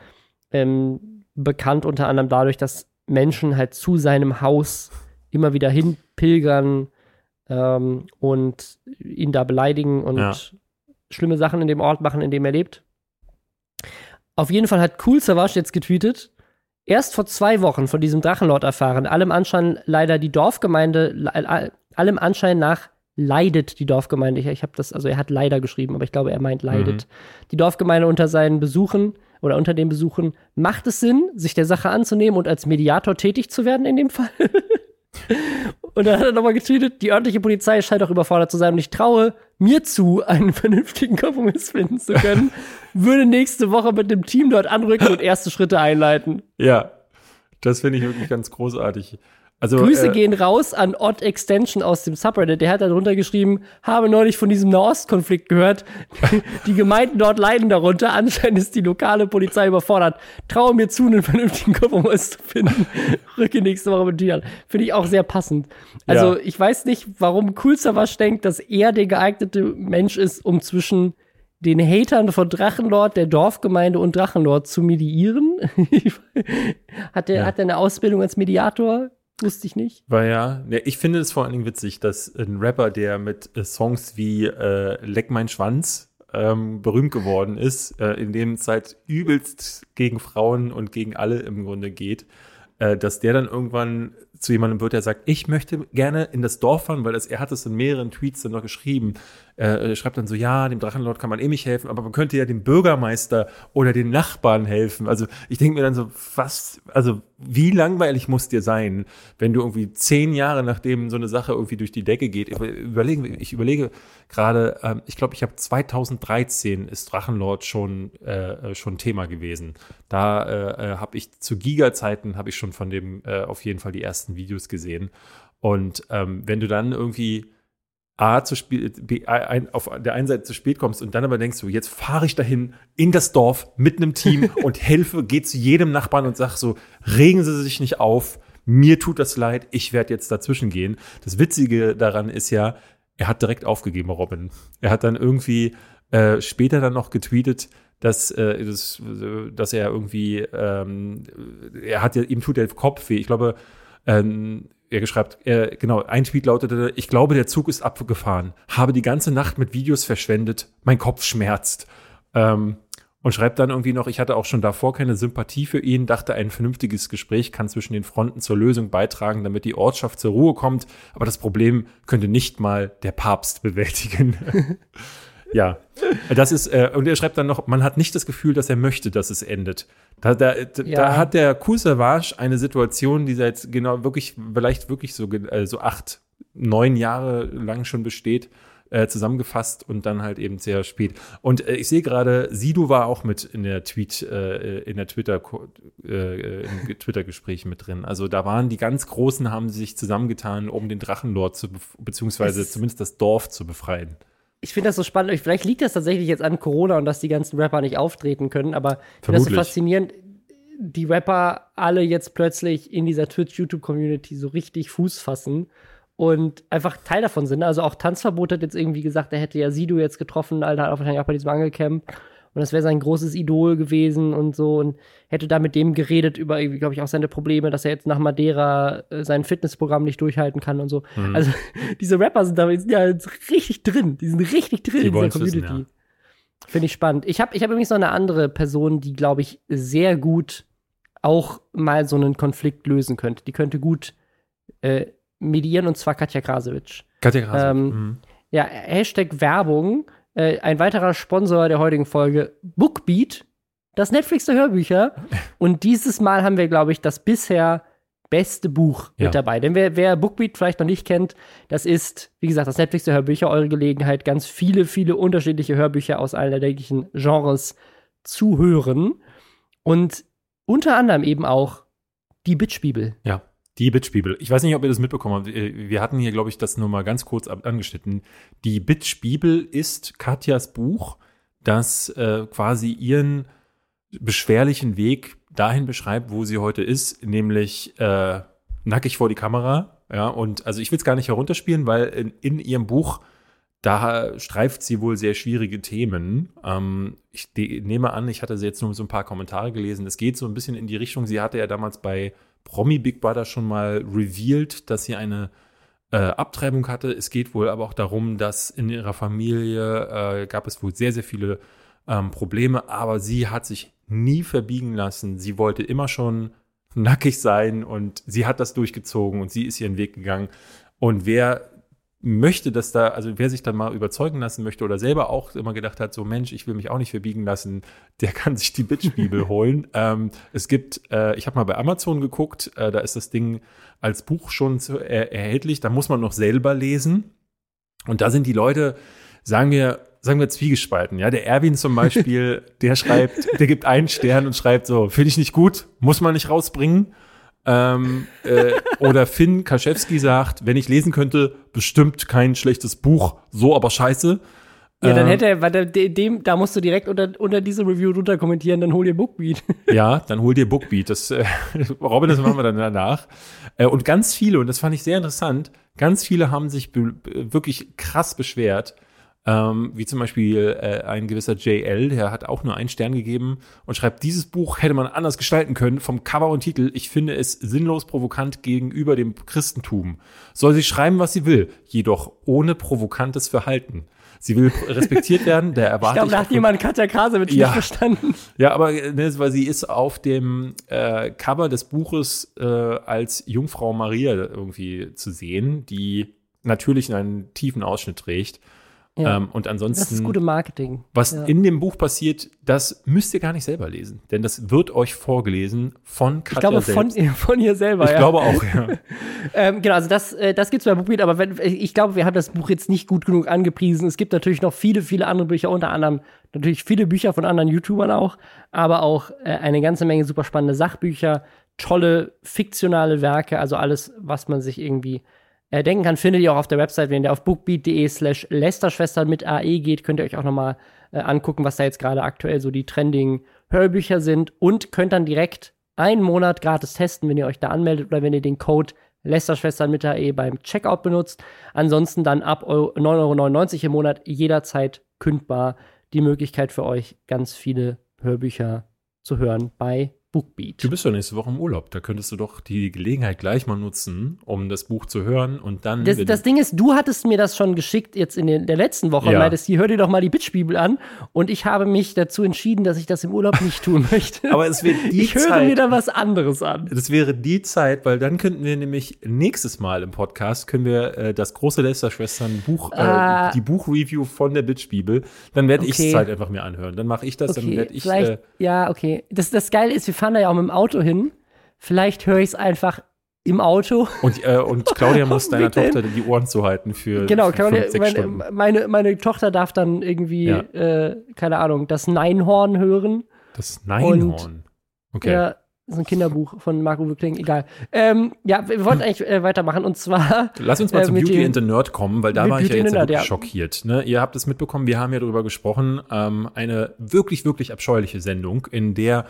Ähm, bekannt unter anderem dadurch, dass Menschen halt zu seinem Haus immer wieder hinpilgern ähm, und ihn da beleidigen und ja. schlimme Sachen in dem Ort machen, in dem er lebt. Auf jeden Fall hat Cool Savage jetzt getweetet, erst vor zwei Wochen von diesem Drachenlord erfahren, allem Anschein leider die Dorfgemeinde, allem Anschein nach leidet die Dorfgemeinde. Ich, ich habe das, also er hat leider geschrieben, aber ich glaube, er meint leidet. Mhm. Die Dorfgemeinde unter seinen Besuchen oder unter den Besuchen, macht es Sinn, sich der Sache anzunehmen und als Mediator tätig zu werden in dem Fall? und dann hat er nochmal getweetet, die örtliche Polizei scheint auch überfordert zu sein und ich traue mir zu, einen vernünftigen Kompromiss finden zu können, würde nächste Woche mit dem Team dort anrücken und erste Schritte einleiten. Ja, das finde ich wirklich ganz großartig. Also, Grüße äh, gehen raus an Odd Extension aus dem Subreddit. Der hat da drunter geschrieben, habe neulich von diesem Nahostkonflikt gehört. die Gemeinden dort leiden darunter. Anscheinend ist die lokale Polizei überfordert. Traue mir zu, einen vernünftigen Kompromiss zu finden. Rücke nächste Woche mit dir an. Finde ich auch sehr passend. Also, ja. ich weiß nicht, warum Coolsterwasch denkt, dass er der geeignete Mensch ist, um zwischen den Hatern von Drachenlord, der Dorfgemeinde und Drachenlord zu mediieren. hat er ja. hat er eine Ausbildung als Mediator? Wusste ich nicht. War ja, ja, ich finde es vor allen Dingen witzig, dass ein Rapper, der mit äh, Songs wie äh, Leck mein Schwanz ähm, berühmt geworden ist, äh, in dem Zeit übelst gegen Frauen und gegen alle im Grunde geht, äh, dass der dann irgendwann zu jemandem wird, der sagt, ich möchte gerne in das Dorf fahren, weil das, er hat es in mehreren Tweets dann noch geschrieben. Er schreibt dann so, ja, dem Drachenlord kann man eh nicht helfen, aber man könnte ja dem Bürgermeister oder den Nachbarn helfen. Also ich denke mir dann so, was, also wie langweilig muss dir sein, wenn du irgendwie zehn Jahre nachdem so eine Sache irgendwie durch die Decke geht. Ich überlege, ich überlege gerade, ähm, ich glaube, ich habe 2013 ist Drachenlord schon äh, schon Thema gewesen. Da äh, äh habe ich zu Giga-Zeiten habe ich schon von dem äh, auf jeden Fall die ersten ersten Videos gesehen. Und ähm, wenn du dann irgendwie A zu spät, B, ein, auf der einen Seite zu spät kommst und dann aber denkst du, jetzt fahre ich dahin in das Dorf mit einem Team und helfe, geh zu jedem Nachbarn und sag so, regen Sie sich nicht auf, mir tut das leid, ich werde jetzt dazwischen gehen. Das Witzige daran ist ja, er hat direkt aufgegeben, Robin. Er hat dann irgendwie äh, später dann noch getweetet, dass, äh, das, dass er irgendwie, ähm, er hat ja, ihm tut der Kopf weh. Ich glaube, ähm, er geschreibt, er, genau, ein Tweet lautete, ich glaube, der Zug ist abgefahren, habe die ganze Nacht mit Videos verschwendet, mein Kopf schmerzt. Ähm, und schreibt dann irgendwie noch, ich hatte auch schon davor keine Sympathie für ihn, dachte, ein vernünftiges Gespräch kann zwischen den Fronten zur Lösung beitragen, damit die Ortschaft zur Ruhe kommt, aber das Problem könnte nicht mal der Papst bewältigen. Ja, das ist, äh, und er schreibt dann noch, man hat nicht das Gefühl, dass er möchte, dass es endet. Da, da, da, Ja. da hat der Kusavage eine Situation, die seit genau wirklich, vielleicht wirklich so, äh, so acht, neun Jahre lang schon besteht, äh, zusammengefasst und dann halt eben sehr spät. Und äh, ich sehe gerade, Sido war auch mit in der Tweet, äh, in der Twitter, äh, im Twitter-Gespräch mit drin. Also da waren die ganz Großen, haben sich zusammengetan, um den Drachenlord zu, beziehungsweise Es- zumindest das Dorf zu befreien. Ich finde das so spannend. Vielleicht liegt das tatsächlich jetzt an Corona und dass die ganzen Rapper nicht auftreten können, aber ich finde das so faszinierend. Die Rapper alle jetzt plötzlich in dieser Twitch-YouTube-Community so richtig Fuß fassen und einfach Teil davon sind. Also auch Tanzverbot hat jetzt irgendwie gesagt, er hätte ja Sido jetzt getroffen, Alter, hat auch wahrscheinlich auch bei diesem Angelcamp. Und das wäre sein großes Idol gewesen und so. Und hätte da mit dem geredet über, glaube ich, auch seine Probleme, dass er jetzt nach Madeira äh, sein Fitnessprogramm nicht durchhalten kann und so. Mhm. Also diese Rapper sind da sind ja jetzt richtig drin. Die sind richtig drin Die in dieser wissen, Community. Finde ich spannend. Ich habe ich hab übrigens noch eine andere Person, die, glaube ich, sehr gut auch mal so einen Konflikt lösen könnte. Die könnte gut äh, medieren, und zwar Katja Krasowitsch. Katja Krasowitsch. Ähm, Mhm. Ja, Hashtag Werbung. Äh, ein weiterer Sponsor der heutigen Folge, Bookbeat, das Netflix der Hörbücher. Und dieses Mal haben wir, glaube ich, das bisher beste Buch Ja. mit dabei. Denn wer, wer Bookbeat vielleicht noch nicht kennt, das ist, wie gesagt, das Netflix der Hörbücher, eure Gelegenheit, ganz viele, viele unterschiedliche Hörbücher aus allen erdenklichen Genres zu hören. Und unter anderem eben auch die Bitchbibel. Ja, die Bitch-Bibel. Ich weiß nicht, ob ihr das mitbekommen habt. Äh, Wir hatten hier, glaube ich, das nur mal ganz kurz angeschnitten. Die Bitch-Bibel ist Katjas Buch, das äh, quasi ihren beschwerlichen Weg dahin beschreibt, wo sie heute ist, nämlich äh, nackig vor die Kamera. Ja, und also ich will es gar nicht herunterspielen, weil in, in ihrem Buch da streift sie wohl sehr schwierige Themen. Ähm, ich nehme an, ich hatte jetzt nur so ein paar Kommentare gelesen. Es geht so ein bisschen in die Richtung. Sie hatte ja damals bei Promi Big Brother schon mal revealed, dass sie eine äh, Abtreibung hatte. Es geht wohl aber auch darum, dass in ihrer Familie äh, gab es wohl sehr, sehr viele ähm, Probleme, aber sie hat sich nie verbiegen lassen. Sie wollte immer schon nackig sein und sie hat das durchgezogen und sie ist ihren Weg gegangen. Und wer möchte, dass da, also wer sich dann mal überzeugen lassen möchte oder selber auch immer gedacht hat, so Mensch, ich will mich auch nicht verbiegen lassen, der kann sich die Bitch-Bibel holen. Ähm, es gibt, äh, ich habe mal bei Amazon geguckt, äh, da ist das Ding als Buch schon zu, äh, erhältlich, da muss man noch selber lesen. Und da sind die Leute, sagen wir, sagen wir zwiegespalten. Ja, der Erwin zum Beispiel, der schreibt, der gibt einen Stern und schreibt so, finde ich nicht gut, muss man nicht rausbringen. Ähm, äh, oder Finn Kaschewski sagt, wenn ich lesen könnte, bestimmt kein schlechtes Buch, so aber scheiße. Ja, dann Ähm, hätte er, weil de- dem, da musst du direkt unter, unter diese Review drunter kommentieren, dann hol dir Bookbeat. Ja, dann hol dir Bookbeat. Das, äh, Robin, das machen wir dann danach. Äh, und ganz viele, und das fand ich sehr interessant, ganz viele haben sich wirklich krass beschwert. Ähm, wie zum Beispiel äh, ein gewisser JL, der hat auch nur einen Stern gegeben und schreibt, dieses Buch hätte man anders gestalten können, vom Cover und Titel. Ich finde es sinnlos provokant gegenüber dem Christentum. Soll sie schreiben, was sie will, jedoch ohne provokantes Verhalten. Sie will respektiert werden, der Ich erwarte glaube, da hat jemand Katja Krasowitsch Ja. nicht verstanden. ja, aber ne, weil sie ist auf dem äh, Cover des Buches äh, als Jungfrau Maria irgendwie zu sehen, die natürlich einen tiefen Ausschnitt trägt. Ja. Ähm, und ansonsten, Das ist gute Marketing. was ja. in dem Buch passiert, das müsst ihr gar nicht selber lesen, denn das wird euch vorgelesen von Katja Ich glaube, von, selbst. von ihr selber. ich ja. glaube auch, ja. Ähm, genau, also das, äh, das gibt's bei Bookbeat, aber wenn, ich glaube, wir haben das Buch jetzt nicht gut genug angepriesen. Es gibt natürlich noch viele, viele andere Bücher, unter anderem natürlich viele Bücher von anderen YouTubern auch, aber auch äh, eine ganze Menge super spannende Sachbücher, tolle fiktionale Werke, also alles, was man sich irgendwie äh, denken kann, findet ihr auch auf der Website. Wenn ihr auf bookbeat.de slash Lästerschwestern mit AE geht, könnt ihr euch auch noch mal äh, angucken, was da jetzt gerade aktuell so die trending Hörbücher sind und könnt dann direkt einen Monat gratis testen, wenn ihr euch da anmeldet oder wenn ihr den Code Lästerschwestern mit AE beim Checkout benutzt. Ansonsten dann ab Eu- 9,99 Euro im Monat jederzeit kündbar die Möglichkeit für euch, ganz viele Hörbücher zu hören bei Bookbeat. Du bist doch nächste Woche im Urlaub. Da könntest du doch die Gelegenheit gleich mal nutzen, um das Buch zu hören und dann. Das, das Ding ist, du hattest mir das schon geschickt jetzt in den, der letzten Woche Ja. und meintest, hier, hör dir doch mal die Bitch-Bibel an. Und ich habe mich dazu entschieden, dass ich das im Urlaub nicht tun möchte. Aber es wird die ich höre Zeit- mir da was anderes an. Das wäre die Zeit, weil dann könnten wir nämlich nächstes Mal im Podcast können wir äh, das große Lester-Schwestern Buch, Ah. äh, die Buchreview von der Bitch-Bibel. Dann werde ich Okay. es halt einfach mir anhören. Dann mache ich das, dann Okay, werde ich. Äh, ja, okay. Das, das Geile ist, wir fahren da ja auch mit dem Auto hin. Vielleicht höre ich es einfach im Auto. und, äh, und Claudia muss deiner. Tochter die Ohren zuhalten für, Genau, Claudia, fünf, sechs Stunden. meine, meine, meine Tochter darf dann irgendwie, Ja. äh, keine Ahnung, das Neinhorn hören. Das Neinhorn. Okay. Ja, so ein Kinderbuch von Marco Kling, egal. Ähm, ja, wir wollten eigentlich äh, weitermachen und zwar. Lass uns mal äh, zum mit Beauty and the Nerd kommen, weil da war ich ja jetzt Nerd, ja. schockiert. Ne? Ihr habt es mitbekommen, wir haben ja darüber gesprochen. Ähm, eine wirklich, wirklich abscheuliche Sendung, in der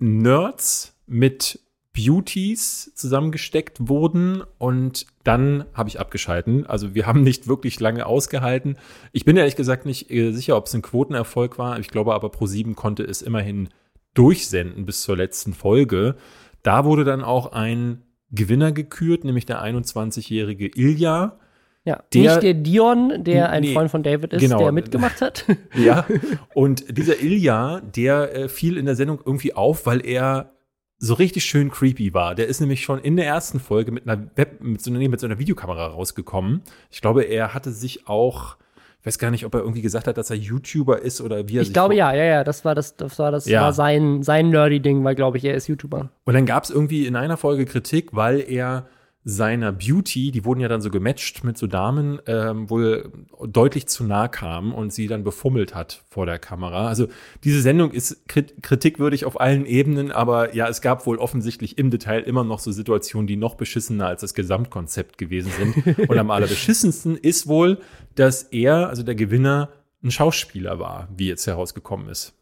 Nerds mit Beauties zusammengesteckt wurden und dann habe ich abgeschalten. Also wir haben nicht wirklich lange ausgehalten. Ich bin ehrlich gesagt nicht äh, sicher, ob es ein Quotenerfolg war. Ich glaube aber Pro7 konnte es immerhin durchsenden bis zur letzten Folge. Da wurde dann auch ein Gewinner gekürt, nämlich der 21-jährige Ilja. Ja, Der- nicht der Dion, der ein Nee, Freund von David ist, genau. der mitgemacht hat. Ja, und dieser Ilja, der äh, fiel in der Sendung irgendwie auf, weil er so richtig schön creepy war. Der ist nämlich schon in der ersten Folge mit einer Web, mit so einer, nee, mit so einer Videokamera rausgekommen. Ich glaube, er hatte sich auch, ich weiß gar nicht, ob er irgendwie gesagt hat, dass er YouTuber ist oder wie er Ich glaube ja, ja, ja, das war das, das war das Ja. war sein, sein nerdy-Ding, weil, glaube ich, er ist YouTuber. Und dann gab es irgendwie in einer Folge Kritik, weil er seiner Beauty, die wurden ja dann so gematcht mit so Damen, ähm, wohl deutlich zu nah kam und sie dann befummelt hat vor der Kamera. Also diese Sendung ist krit kritikwürdig auf allen Ebenen, aber ja, es gab wohl offensichtlich im Detail immer noch so Situationen, die noch beschissener als das Gesamtkonzept gewesen sind. und am allerbeschissensten ist wohl, dass er, also der Gewinner, ein Schauspieler war, wie jetzt herausgekommen ist.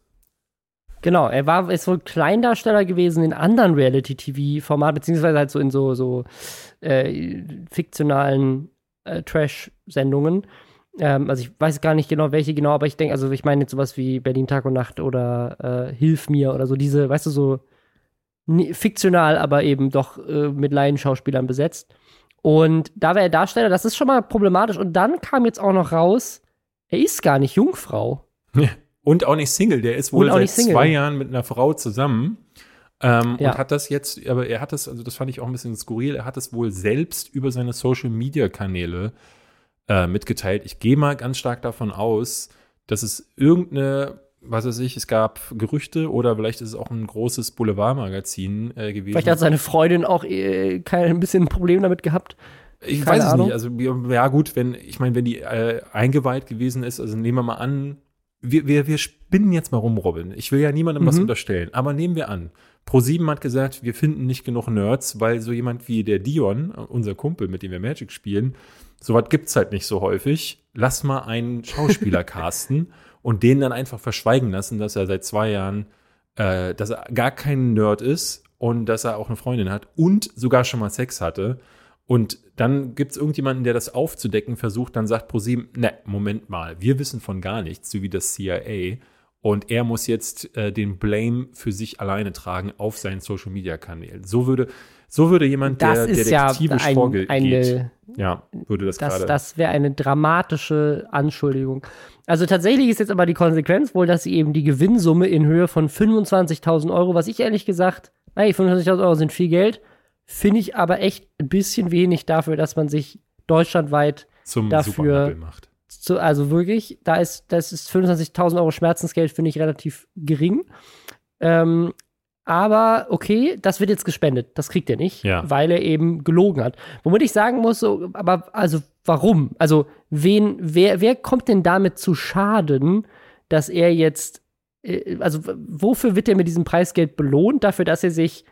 Genau, er war ist wohl Kleindarsteller gewesen in anderen Reality-TV-Formaten, beziehungsweise halt so in so, so äh, fiktionalen äh, Trash-Sendungen. Ähm, also ich weiß gar nicht genau, welche genau, aber ich denke, also ich meine jetzt sowas wie Berlin Tag und Nacht oder äh, Hilf mir oder so diese, weißt du, so fiktional, aber eben doch äh, mit Laienschauspielern besetzt. Und da war er Darsteller, das ist schon mal problematisch. Und dann kam jetzt auch noch raus, er ist gar nicht Jungfrau. Und auch nicht Single, der ist wohl seit zwei Jahren mit einer Frau zusammen. Ähm, Ja. Und hat das jetzt, aber er hat das, also das fand ich auch ein bisschen skurril, er hat das wohl selbst über seine Social Media Kanäle äh, mitgeteilt. Ich gehe mal ganz stark davon aus, dass es irgendeine, was weiß ich, es gab Gerüchte oder vielleicht ist es auch ein großes Boulevardmagazin äh, gewesen. Vielleicht hat seine Freundin auch äh, kein ein bisschen ein Problem damit gehabt. Ich Keine weiß es Ahnung. nicht. Also, ja, gut, wenn, ich meine, wenn die äh, eingeweiht gewesen ist, also nehmen wir mal an, wir, wir, wir spinnen jetzt mal rum, Robin. Ich will ja niemandem was Mhm. unterstellen, aber nehmen wir an. Pro7 hat gesagt, wir finden nicht genug Nerds, weil so jemand wie der Dion, unser Kumpel, mit dem wir Magic spielen, sowas gibt's halt nicht so häufig. Lass mal einen Schauspieler casten und den dann einfach verschweigen lassen, dass er seit zwei Jahren, äh, dass er gar kein Nerd ist und dass er auch eine Freundin hat und sogar schon mal Sex hatte. Und dann gibt es irgendjemanden, der das aufzudecken versucht, dann sagt ProSieben, ne, Moment mal, wir wissen von gar nichts, so wie das CIA. Und er muss jetzt äh, den Blame für sich alleine tragen auf seinen Social Media Kanälen. So würde, so würde jemand, Das der ist ja detektivisch ein, vorgeht, eine, ja, würde das, das, gerade. das wäre eine dramatische Anschuldigung. Also tatsächlich ist jetzt aber die Konsequenz wohl, dass sie eben die Gewinnsumme in Höhe von 25.000 Euro, was ich ehrlich gesagt, hey, 25.000 Euro sind viel Geld, finde ich aber echt ein bisschen wenig dafür, dass man sich deutschlandweit zum dafür- macht. zu, also wirklich, da ist, das ist 25.000 Euro Schmerzensgeld, finde ich relativ gering. Ähm, aber okay, das wird jetzt gespendet. Das kriegt er nicht, Ja. weil er eben gelogen hat. Womit ich sagen muss, so, aber also warum? Also wen, wer, wer kommt denn damit zu Schaden, dass er jetzt, äh, also wofür wird er mit diesem Preisgeld belohnt? Dafür, dass er sich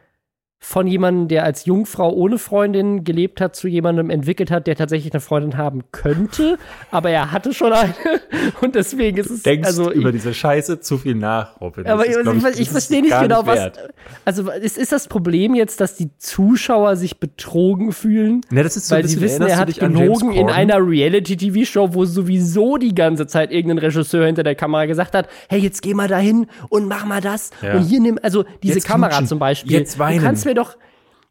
von jemandem, der als Jungfrau ohne Freundin gelebt hat, zu jemandem entwickelt hat, der tatsächlich eine Freundin haben könnte, aber er hatte schon eine und deswegen ist es Denkst also über ich, diese Scheiße zu viel nach, Robin. Das aber ist, ich, ich, ich, verstehe nicht genau, was. wert. Also ist, ist das Problem jetzt, dass die Zuschauer sich betrogen fühlen? Ne, das ist so weil sie wissen, er hat gelogen in einer Reality-TV-Show, wo sowieso die ganze Zeit irgendein Regisseur hinter der Kamera gesagt hat, hey, jetzt geh mal dahin und mach mal das. Ja. Und hier nimm, also diese Jetzt Kamera zum Beispiel. Jetzt weinen. Mir doch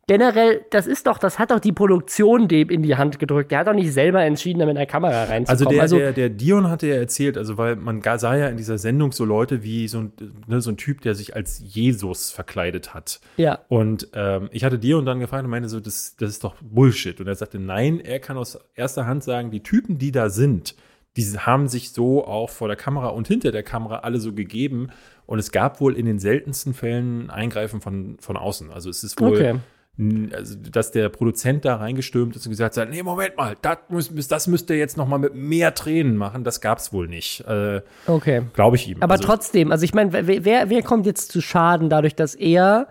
generell, das ist doch, das hat doch die Produktion dem in die Hand gedrückt. Der hat doch nicht selber entschieden, da mit einer Kamera reinzukommen. Also der, der, der Dion hatte ja erzählt, also weil man sah ja in dieser Sendung so Leute wie so ein, ne, so ein Typ, der sich als Jesus verkleidet hat. ja. Und ähm, ich hatte Dion dann gefragt und meinte so, das, das ist doch Bullshit. Und er sagte, nein, er kann aus erster Hand sagen, die Typen, die da sind, die haben sich so auch vor der Kamera und hinter der Kamera alle so gegeben. Und es gab wohl in den seltensten Fällen Eingreifen von, von außen. Also es ist wohl, Okay. also, dass der Produzent da reingestürmt ist und gesagt hat, nee, Moment mal, das, muss, das müsst ihr jetzt noch mal mit mehr Tränen machen. Das gab's wohl nicht. Äh, Okay. Glaube ich ihm. Aber also, trotzdem, also ich meine, wer, wer kommt jetzt zu Schaden dadurch, dass er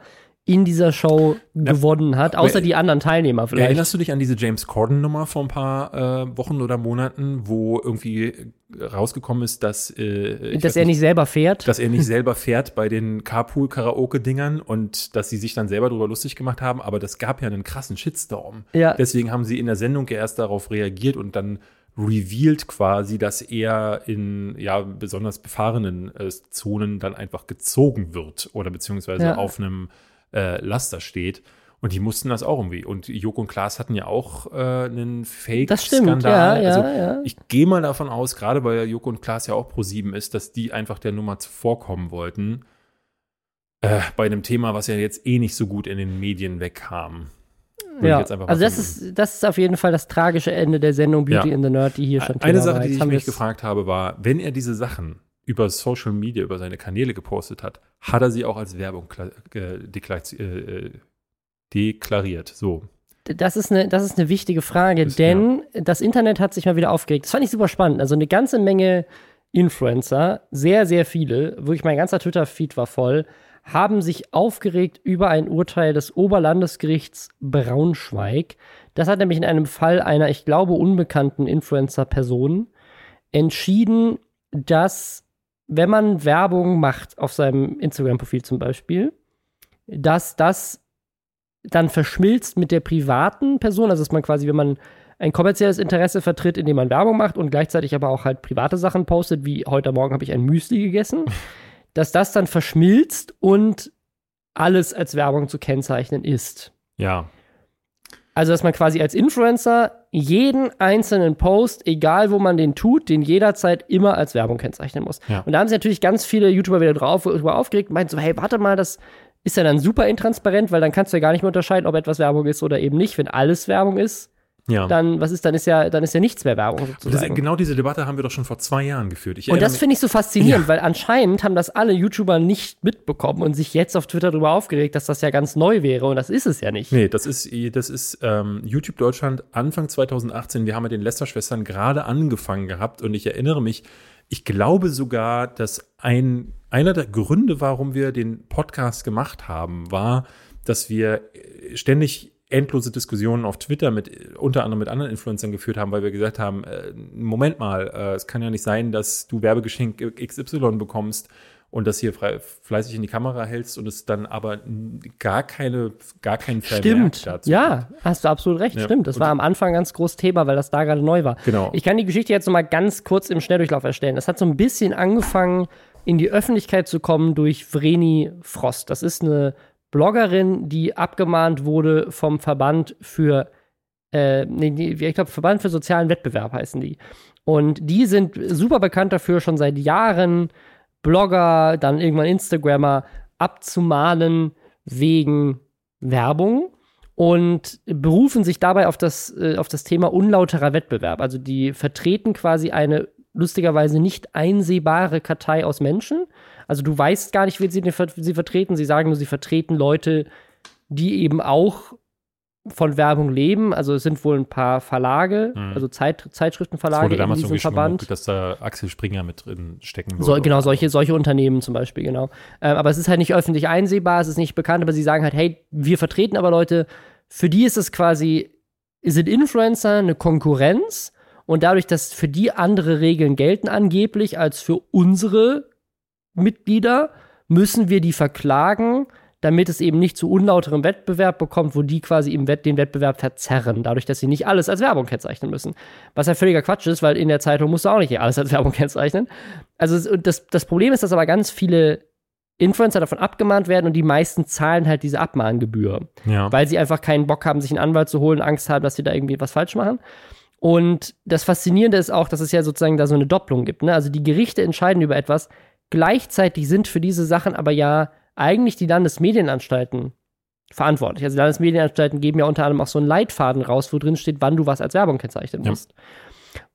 in dieser Show gewonnen hat, außer die anderen Teilnehmer vielleicht? Erinnerst du dich an diese James Corden-Nummer vor ein paar äh, Wochen oder Monaten, wo irgendwie rausgekommen ist, dass, äh, dass er nicht selber fährt? dass er nicht selber fährt bei den Carpool-Karaoke-Dingern und dass sie sich dann selber darüber lustig gemacht haben, aber das gab ja einen krassen Shitstorm. Ja. Deswegen haben sie in der Sendung ja erst darauf reagiert und dann revealed quasi, dass er in ja besonders befahrenen äh, Zonen dann einfach gezogen wird oder beziehungsweise Ja. auf einem äh, Laster steht. Und die mussten das auch irgendwie. Und Joko und Klaas hatten ja auch äh, einen Das stimmt, Fake-Skandal. ja, ja, also ja. ich gehe mal davon aus, gerade weil ja Joko und Klaas ja auch pro sieben ist, dass die einfach der Nummer zuvorkommen wollten. Äh, bei einem Thema, was ja jetzt eh nicht so gut in den Medien wegkam. Würde Ja, also das ist, das ist auf jeden Fall das tragische Ende der Sendung Beauty Ja. in the Nerd, die hier schon Eine Thema Sache, war. die ich mich gefragt habe, war, wenn er diese Sachen über Social Media, über seine Kanäle gepostet hat, hat er sie auch als Werbung äh, dekla- äh, äh, deklariert. So. Das ist eine, das ist eine wichtige Frage, Ist- denn das Internet hat sich mal wieder aufgeregt. Das fand ich super spannend. Also eine ganze Menge Influencer, sehr, sehr viele, wirklich mein ganzer Twitter-Feed war voll, haben sich aufgeregt über ein Urteil des Oberlandesgerichts Braunschweig. Das hat nämlich in einem Fall einer, ich glaube, unbekannten Influencer-Person entschieden, dass wenn man Werbung macht auf seinem Instagram-Profil zum Beispiel, dass das dann verschmilzt mit der privaten Person, also dass man quasi, wenn man ein kommerzielles Interesse vertritt, indem man Werbung macht und gleichzeitig aber auch halt private Sachen postet, wie heute Morgen habe ich ein Müsli gegessen, dass das dann verschmilzt und alles als Werbung zu kennzeichnen ist. Ja. Also, dass man quasi als Influencer jeden einzelnen Post, egal wo man den tut, den jederzeit immer als Werbung kennzeichnen muss. Ja. Und da haben sich natürlich ganz viele YouTuber wieder drauf, drüber aufgeregt und meinten so, hey, warte mal, das ist ja dann super intransparent, weil dann kannst du ja gar nicht mehr unterscheiden, ob etwas Werbung ist oder eben nicht. Wenn alles Werbung ist, Ja. dann, was ist, dann ist ja, dann ist ja nichts mehr Werbung das sozusagen. genau diese Debatte haben wir doch schon vor zwei Jahren geführt. Ich Und das finde ich so faszinierend, weil anscheinend haben das alle YouTuber nicht mitbekommen und sich jetzt auf Twitter darüber aufgeregt, dass das ja ganz neu wäre und das ist es ja nicht. Nee, das ist, das ist ähm, YouTube Deutschland Anfang 2018. Wir haben mit den Lester-Schwestern gerade angefangen gehabt und ich erinnere mich, ich glaube sogar, dass ein, einer der Gründe, warum wir den Podcast gemacht haben, war, dass wir äh, ständig endlose Diskussionen auf Twitter mit unter anderem mit anderen Influencern geführt haben, weil wir gesagt haben, äh, Moment mal, äh, es kann ja nicht sein, dass du Werbegeschenk XY bekommst und das hier frei, fleißig in die Kamera hältst und es dann aber gar keine gar keinen Vermerk Stimmt. dazu Ja, gibt. hast du absolut recht. Ja. Stimmt. Das Und- war am Anfang ein ganz großes Thema, weil das da gerade neu war. Genau. Ich kann die Geschichte jetzt noch mal ganz kurz im Schnelldurchlauf erstellen. Das hat so ein bisschen angefangen, in die Öffentlichkeit zu kommen durch Vreni Frost. Das ist eine Bloggerin, die abgemahnt wurde vom Verband für, äh, nee, ich glaube, Verband für sozialen Wettbewerb heißen die. Und die sind super bekannt dafür, schon seit Jahren Blogger, dann irgendwann Instagrammer abzumahnen wegen Werbung und berufen sich dabei auf das, äh, auf das Thema unlauterer Wettbewerb. Also die vertreten quasi eine lustigerweise nicht einsehbare Kartei aus Menschen. Also du weißt gar nicht, wen sie, sie vertreten. Sie sagen nur, sie vertreten Leute, die eben auch von Werbung leben. Also es sind wohl ein paar Verlage, Mhm. also Zeit, Das Zeitschriftenverlage wurde in damals diesem irgendwie schon Verband. dass da Axel Springer mit drin stecken würde. So, genau, solche, solche Unternehmen zum Beispiel, genau. Ähm, aber es ist halt nicht öffentlich einsehbar, es ist nicht bekannt, aber sie sagen halt, hey, wir vertreten aber Leute, für die ist es quasi, sind Influencer eine Konkurrenz und dadurch, dass für die andere Regeln gelten angeblich als für unsere Mitglieder, müssen wir die verklagen, damit es eben nicht zu unlauterem Wettbewerb bekommt, wo die quasi im Wett den Wettbewerb verzerren, dadurch, dass sie nicht alles als Werbung kennzeichnen müssen. Was ja völliger Quatsch ist, weil in der Zeitung musst du auch nicht alles als Werbung kennzeichnen. Also das, das Problem ist, dass aber ganz viele Influencer davon abgemahnt werden und die meisten zahlen halt diese Abmahngebühr Ja. weil sie einfach keinen Bock haben, sich einen Anwalt zu holen, Angst haben, dass sie da irgendwie was falsch machen. Und das Faszinierende ist auch, dass es ja sozusagen da so eine Doppelung gibt. Ne? Also die Gerichte entscheiden über etwas. Gleichzeitig sind für diese Sachen aber ja eigentlich die Landesmedienanstalten verantwortlich. Also die Landesmedienanstalten geben ja unter anderem auch so einen Leitfaden raus, wo drin steht, wann du was als Werbung kennzeichnen Ja. musst.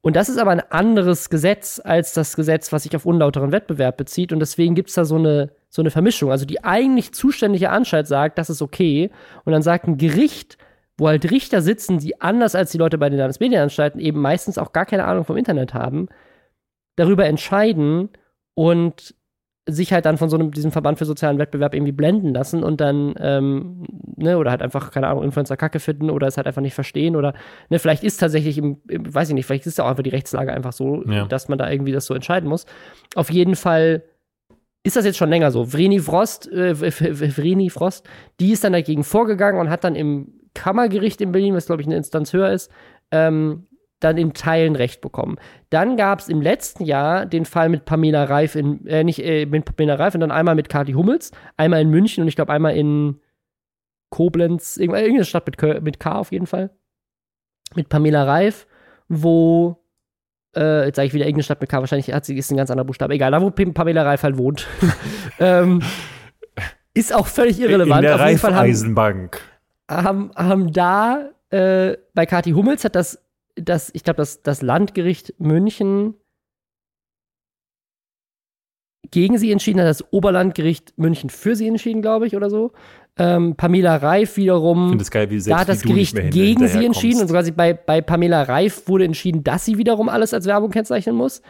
Und das ist aber ein anderes Gesetz als das Gesetz, was sich auf unlauteren Wettbewerb bezieht. Und deswegen gibt es da so eine, so eine Vermischung. Also die eigentlich zuständige Anstalt sagt, das ist okay. Und dann sagt ein Gericht, wo halt Richter sitzen, die anders als die Leute bei den Landesmedienanstalten eben meistens auch gar keine Ahnung vom Internet haben, darüber entscheiden und sich halt dann von so einem, diesem Verband für sozialen Wettbewerb irgendwie blenden lassen und dann, ähm, ne, oder halt einfach, keine Ahnung, Influencer Kacke finden oder es halt einfach nicht verstehen oder, ne, vielleicht ist tatsächlich im, im weiß ich nicht, vielleicht ist ja auch einfach die Rechtslage einfach so, Ja. dass man da irgendwie das so entscheiden muss. Auf jeden Fall ist das jetzt schon länger so. Vreni Frost, äh, Vreni Frost, die ist dann dagegen vorgegangen und hat dann im Kammergericht in Berlin, was glaube ich eine Instanz höher ist, ähm, dann in Teilen Recht bekommen. Dann gab es im letzten Jahr den Fall mit Pamela Reif in, äh, nicht äh, mit Pamela Reif, und dann einmal mit Kathi Hummels, einmal in München und ich glaube einmal in Koblenz, äh, irgendeine Stadt mit, Kö- mit K auf jeden Fall. Mit Pamela Reif, wo äh, jetzt sage ich wieder irgendeine Stadt mit K, wahrscheinlich hat sie ist ein ganz anderer Buchstabe. Egal, da wo Pam- Pamela Reif halt wohnt. ähm, ist auch völlig irrelevant. In der Fall haben, haben, haben da äh, bei Kathi Hummels hat das, das ich glaube, das, das Landgericht München gegen sie entschieden, hat das Oberlandgericht München für sie entschieden, glaube ich, oder so. Ähm, Pamela Reif wiederum geil, wie da hat das Gericht gegen sie entschieden und sogar bei, bei Pamela Reif wurde entschieden, dass sie wiederum alles als Werbung kennzeichnen muss.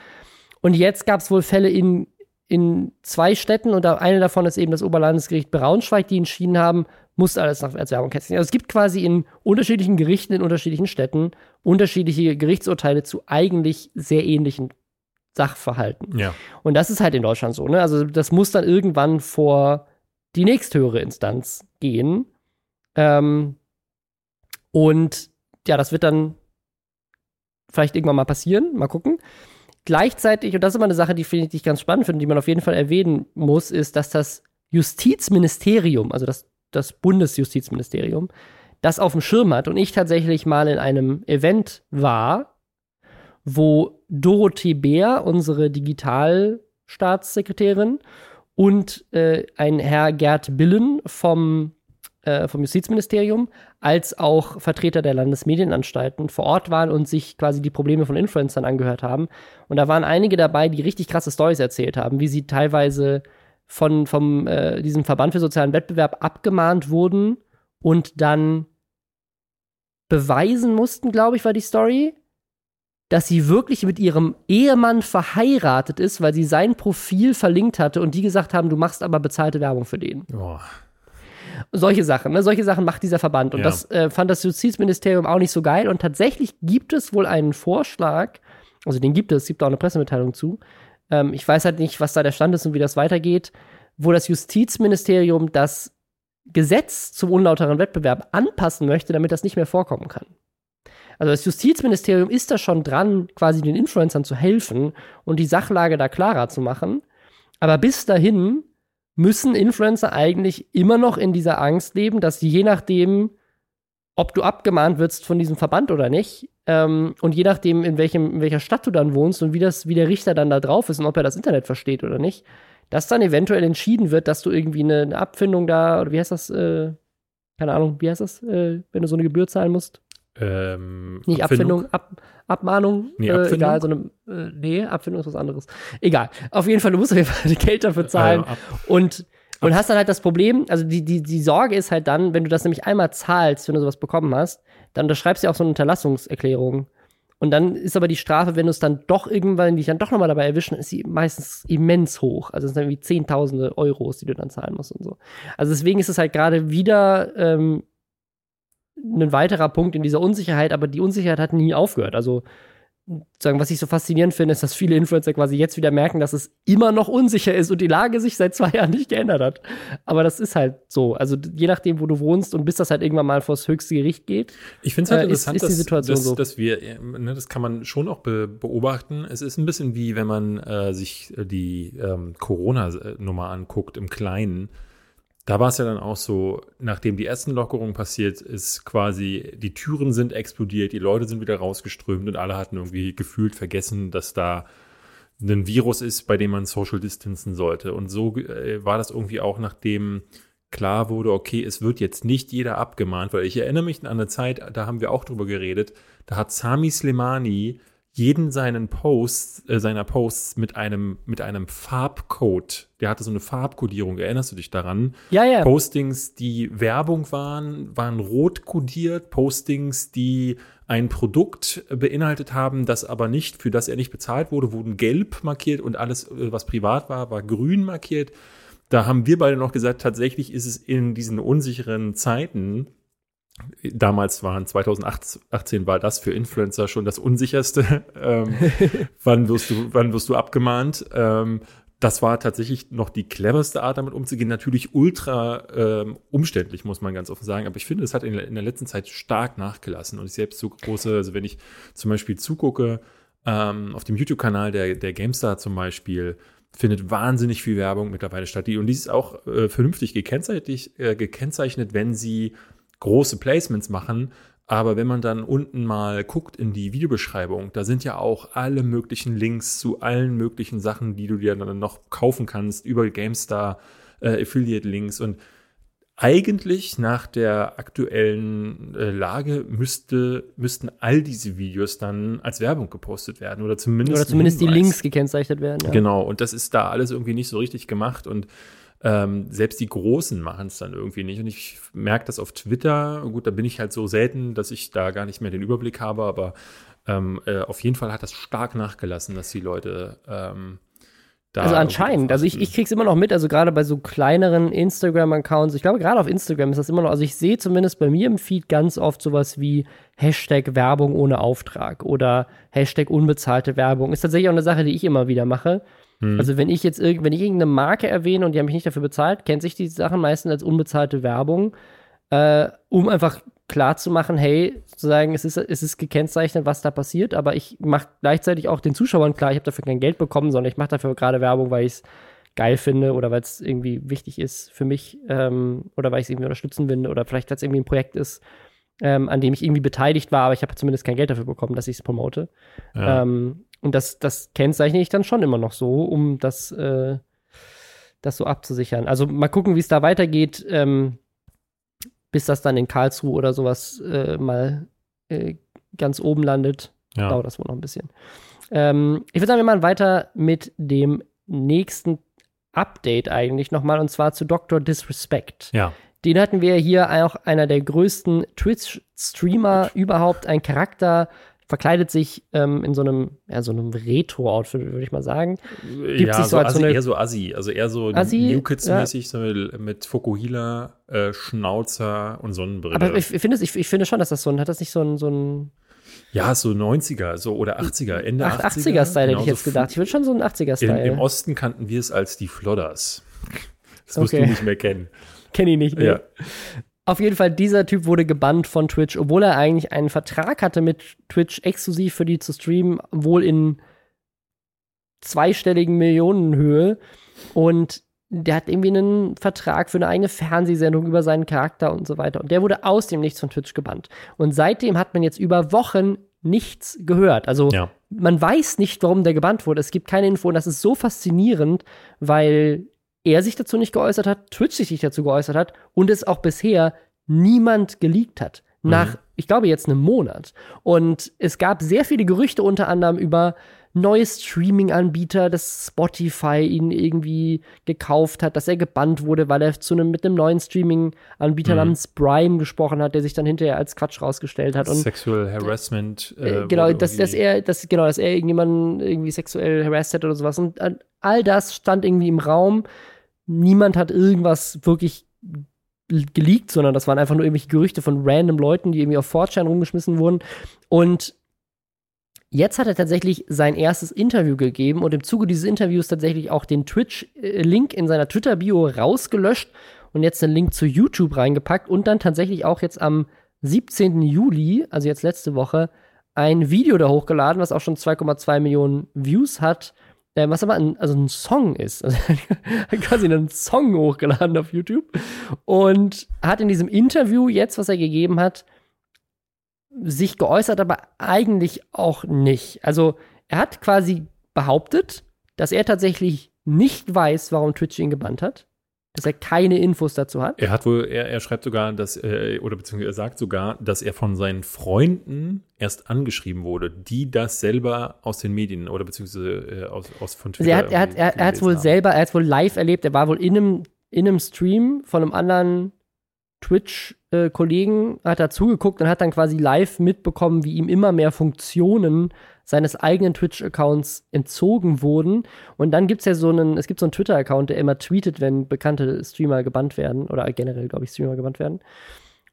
Und jetzt gab es wohl Fälle in, in zwei Städten und eine davon ist eben das Oberlandesgericht Braunschweig, die entschieden haben, muss alles nach, als Werbung kennzeichnen. Also es gibt quasi in unterschiedlichen Gerichten in unterschiedlichen Städten unterschiedliche Gerichtsurteile zu eigentlich sehr ähnlichen Sachverhalten. Ja. Und das ist halt in Deutschland so, ne? Also das muss dann irgendwann vor die nächsthöhere Instanz gehen. Ähm, und ja, das wird dann vielleicht irgendwann mal passieren. Mal gucken. Gleichzeitig, und das ist immer eine Sache, die finde ich die ich ganz spannend finde, die man auf jeden Fall erwähnen muss, ist, dass das Justizministerium, also das, das Bundesjustizministerium, das auf dem Schirm hat und ich tatsächlich mal in einem Event war, wo Dorothee Bär, unsere Digitalstaatssekretärin, und äh, ein Herr Gerd Billen vom, äh, vom Justizministerium, als auch Vertreter der Landesmedienanstalten vor Ort waren und sich quasi die Probleme von Influencern angehört haben. Und da waren einige dabei, die richtig krasse Stories erzählt haben, wie sie teilweise von vom, äh, diesem Verband für sozialen Wettbewerb abgemahnt wurden und dann beweisen mussten, glaube ich, war die Story, dass sie wirklich mit ihrem Ehemann verheiratet ist, weil sie sein Profil verlinkt hatte und die gesagt haben, du machst aber bezahlte Werbung für den. Oh. Solche Sachen, ne? Solche Sachen macht dieser Verband. Und Ja. das äh, fand das Justizministerium auch nicht so geil. Und tatsächlich gibt es wohl einen Vorschlag, also den gibt es, es gibt auch eine Pressemitteilung zu. Ähm, ich weiß halt nicht, was da der Stand ist und wie das weitergeht, wo das Justizministerium das Gesetz zum unlauteren Wettbewerb anpassen möchte, damit das nicht mehr vorkommen kann. Also das Justizministerium ist da schon dran, quasi den Influencern zu helfen und die Sachlage da klarer zu machen. Aber bis dahin müssen Influencer eigentlich immer noch in dieser Angst leben, dass je nachdem, ob du abgemahnt wirst von diesem Verband oder nicht, ähm, und je nachdem, in, welchem, in welcher Stadt du dann wohnst und wie, das, wie der Richter dann da drauf ist und ob er das Internet versteht oder nicht, dass dann eventuell entschieden wird, dass du irgendwie eine, eine Abfindung da, oder wie heißt das, äh, keine Ahnung, wie heißt das, äh, wenn du so eine Gebühr zahlen musst? Ähm, Nicht Abfindung, Ab, Abmahnung. Nee, äh, Abfindung? egal, so eine, äh, nee, Abfindung ist was anderes. Egal. Auf jeden Fall, du musst auf jeden Fall Geld dafür zahlen. Äh, Und Und hast dann halt das Problem, also die, die, die Sorge ist halt dann, wenn du das nämlich einmal zahlst, wenn du sowas bekommen hast, dann unterschreibst du ja auch so eine Unterlassungserklärung. Und dann ist aber die Strafe, wenn du es dann doch irgendwann dich dann doch nochmal dabei erwischen, ist sie meistens immens hoch. Also es sind irgendwie Zehntausende Euros, die du dann zahlen musst und so. Also deswegen ist es halt gerade wieder ähm, ein weiterer Punkt in dieser Unsicherheit, aber die Unsicherheit hat nie aufgehört. Also sagen, was ich so faszinierend finde, ist, dass viele Influencer quasi jetzt wieder merken, dass es immer noch unsicher ist und die Lage sich seit zwei Jahren nicht geändert hat. Aber das ist halt so. Also je nachdem, wo du wohnst und bis das halt irgendwann mal vors höchste Gericht geht. Ich finde es halt äh, interessant, ist, ist die Situation dass, so. dass, dass wir, ne, das kann man schon auch be beobachten. Es ist ein bisschen wie, wenn man äh, sich die ähm, Corona-Nummer anguckt im Kleinen da war es ja dann auch so, nachdem die ersten Lockerungen passiert ist, quasi die Türen sind explodiert, die Leute sind wieder rausgeströmt und alle hatten irgendwie gefühlt vergessen, dass da ein Virus ist, bei dem man Social Distancen sollte. Und so äh, war das irgendwie auch, nachdem klar wurde, okay, es wird jetzt nicht jeder abgemahnt, weil ich erinnere mich an eine Zeit, da haben wir auch drüber geredet, da hat Sami Slimani jeden seinen Posts, äh, seiner Posts mit einem, mit einem Farbcode. Der hatte so eine Farbkodierung. Erinnerst du dich daran? Ja, ja. Postings, die Werbung waren, waren rot kodiert. Postings, die ein Produkt beinhaltet haben, das aber nicht, für das er nicht bezahlt wurde, wurden gelb markiert und alles, äh, was privat war, war grün markiert. Da haben wir beide noch gesagt, tatsächlich ist es in diesen unsicheren Zeiten damals waren 2018 war das für Influencer schon das unsicherste. ähm, wann wirst du, wann wirst du abgemahnt? Ähm, das war tatsächlich noch die cleverste Art, damit umzugehen. Natürlich ultra ähm, umständlich, muss man ganz offen sagen. Aber ich finde, es hat in, in, der letzten Zeit stark nachgelassen. Und ich selbst so große, also wenn ich zum Beispiel zugucke, ähm, auf dem YouTube-Kanal der, der GameStar zum Beispiel, findet wahnsinnig viel Werbung mittlerweile statt. Und die ist auch äh, vernünftig gekennzeichnet, äh, gekennzeichnet, wenn sie große Placements machen. Aber wenn man dann unten mal guckt in die Videobeschreibung, da sind ja auch alle möglichen Links zu allen möglichen Sachen, die du dir dann noch kaufen kannst über GameStar, äh, Affiliate-Links und eigentlich nach der aktuellen äh, Lage müsste, müssten all diese Videos dann als Werbung gepostet werden oder zumindest, oder zumindest die Links gekennzeichnet werden. Ja. Genau, und das ist da alles irgendwie nicht so richtig gemacht und ähm, selbst die Großen machen es dann irgendwie nicht. Und ich merke das auf Twitter. Gut, da bin ich halt so selten, dass ich da gar nicht mehr den Überblick habe, aber ähm, äh, auf jeden Fall hat das stark nachgelassen, dass die Leute ähm, da. Also anscheinend. Also ich, ich krieg's immer noch mit, also gerade bei so kleineren Instagram-Accounts. Ich glaube, gerade auf Instagram ist das immer noch, also ich sehe zumindest bei mir im Feed ganz oft sowas wie Hashtag Werbung ohne Auftrag oder Hashtag unbezahlte Werbung. Ist tatsächlich auch eine Sache, die ich immer wieder mache. Hm. Also wenn ich jetzt wenn ich irgendeine Marke erwähne und die haben mich nicht dafür bezahlt, kennt sich die Sachen meistens als unbezahlte Werbung, äh, um einfach klar zu machen, hey, zu sagen, es ist, es ist gekennzeichnet, was da passiert, aber ich mache gleichzeitig auch den Zuschauern klar, ich habe dafür kein Geld bekommen, sondern ich mache dafür gerade Werbung, weil ich es geil finde oder weil es irgendwie wichtig ist für mich ähm, oder weil ich es irgendwie unterstützen will oder vielleicht weil es irgendwie ein Projekt ist, ähm, an dem ich irgendwie beteiligt war, aber ich habe zumindest kein Geld dafür bekommen, dass ich es promote. Ja. Ähm, und das, das kennzeichne ich dann schon immer noch so, um das, äh, das so abzusichern. Also mal gucken, wie es da weitergeht, ähm, bis das dann in Karlsruhe oder sowas äh, mal äh, ganz oben landet. Ja. Dauert das wohl noch ein bisschen. Ähm, ich würde sagen, wir machen weiter mit dem nächsten Update eigentlich nochmal, und zwar zu Dr. Disrespect. Ja. Den hatten wir hier auch einer der größten Twitch-Streamer überhaupt, ein Charakter, verkleidet sich ähm, in so einem, ja, so einem Retro-Outfit, würde ich mal sagen. Gibt ja, sich so, so als so eine, eher so Assi, also eher so New Kids-mäßig, ja. so mit Fokuhila, äh, Schnauzer und Sonnenbrille. Aber ich, ich finde ich, ich finde schon, dass das so ein, hat das nicht so ein, so ein ja, so 90er, so oder 80er, Ende 80er. 80er-Style genau, hätte ich jetzt so gedacht. Ich würde schon so ein 80er-Style. Im Osten kannten wir es als die Flodders. Das musst okay. du nicht mehr kennen. Kenn ich nicht, ne? Ja. Auf jeden Fall, dieser Typ wurde gebannt von Twitch, obwohl er eigentlich einen Vertrag hatte mit Twitch exklusiv für die zu streamen, wohl in zweistelligen Millionenhöhe. Und der hat irgendwie einen Vertrag für eine eigene Fernsehsendung über seinen Charakter und so weiter. Und der wurde aus dem Nichts von Twitch gebannt. Und seitdem hat man jetzt über Wochen nichts gehört. Also ja. man weiß nicht, warum der gebannt wurde. Es gibt keine Info. Und das ist so faszinierend, weil er sich dazu nicht geäußert hat, Twitch sich nicht dazu geäußert hat und es auch bisher niemand geleakt hat. Nach, mhm. ich glaube, jetzt einem Monat. Und es gab sehr viele Gerüchte unter anderem über neue Streaming-Anbieter, dass Spotify ihn irgendwie gekauft hat, dass er gebannt wurde, weil er zu einem, mit einem neuen Streaming-Anbieter mhm. namens Prime gesprochen hat, der sich dann hinterher als Quatsch rausgestellt hat. Und, Sexual Harassment. Äh, äh genau, dass, dass er, dass, genau, dass er irgendjemanden irgendwie sexuell harassed hat oder sowas. Und all das stand irgendwie im Raum. Niemand hat irgendwas wirklich geleakt, sondern das waren einfach nur irgendwelche Gerüchte von random Leuten, die irgendwie auf 4 rumgeschmissen wurden. Und jetzt hat er tatsächlich sein erstes Interview gegeben und im Zuge dieses Interviews tatsächlich auch den Twitch-Link in seiner Twitter-Bio rausgelöscht und jetzt den Link zu YouTube reingepackt und dann tatsächlich auch jetzt am 17. Juli, also jetzt letzte Woche, ein Video da hochgeladen, was auch schon 2,2 Millionen Views hat äh, was aber ein, also ein Song ist. Also quasi einen Song hochgeladen auf YouTube und hat in diesem Interview jetzt, was er gegeben hat, sich geäußert, aber eigentlich auch nicht. Also er hat quasi behauptet, dass er tatsächlich nicht weiß, warum Twitch ihn gebannt hat dass er keine Infos dazu hat. Er hat wohl, er, er schreibt sogar, dass, äh, oder beziehungsweise er sagt sogar, dass er von seinen Freunden erst angeschrieben wurde, die das selber aus den Medien oder beziehungsweise äh, aus, aus von Twitter. Also er hat, er hat, er, er wohl haben. selber, er hat wohl live erlebt, er war wohl in einem, in einem Stream von einem anderen Twitch-Kollegen, äh, hat da zugeguckt und hat dann quasi live mitbekommen, wie ihm immer mehr Funktionen seines eigenen Twitch-Accounts entzogen wurden. Und dann gibt es ja so einen, es gibt so einen Twitter-Account, der immer tweetet, wenn bekannte Streamer gebannt werden oder generell, glaube ich, Streamer gebannt werden.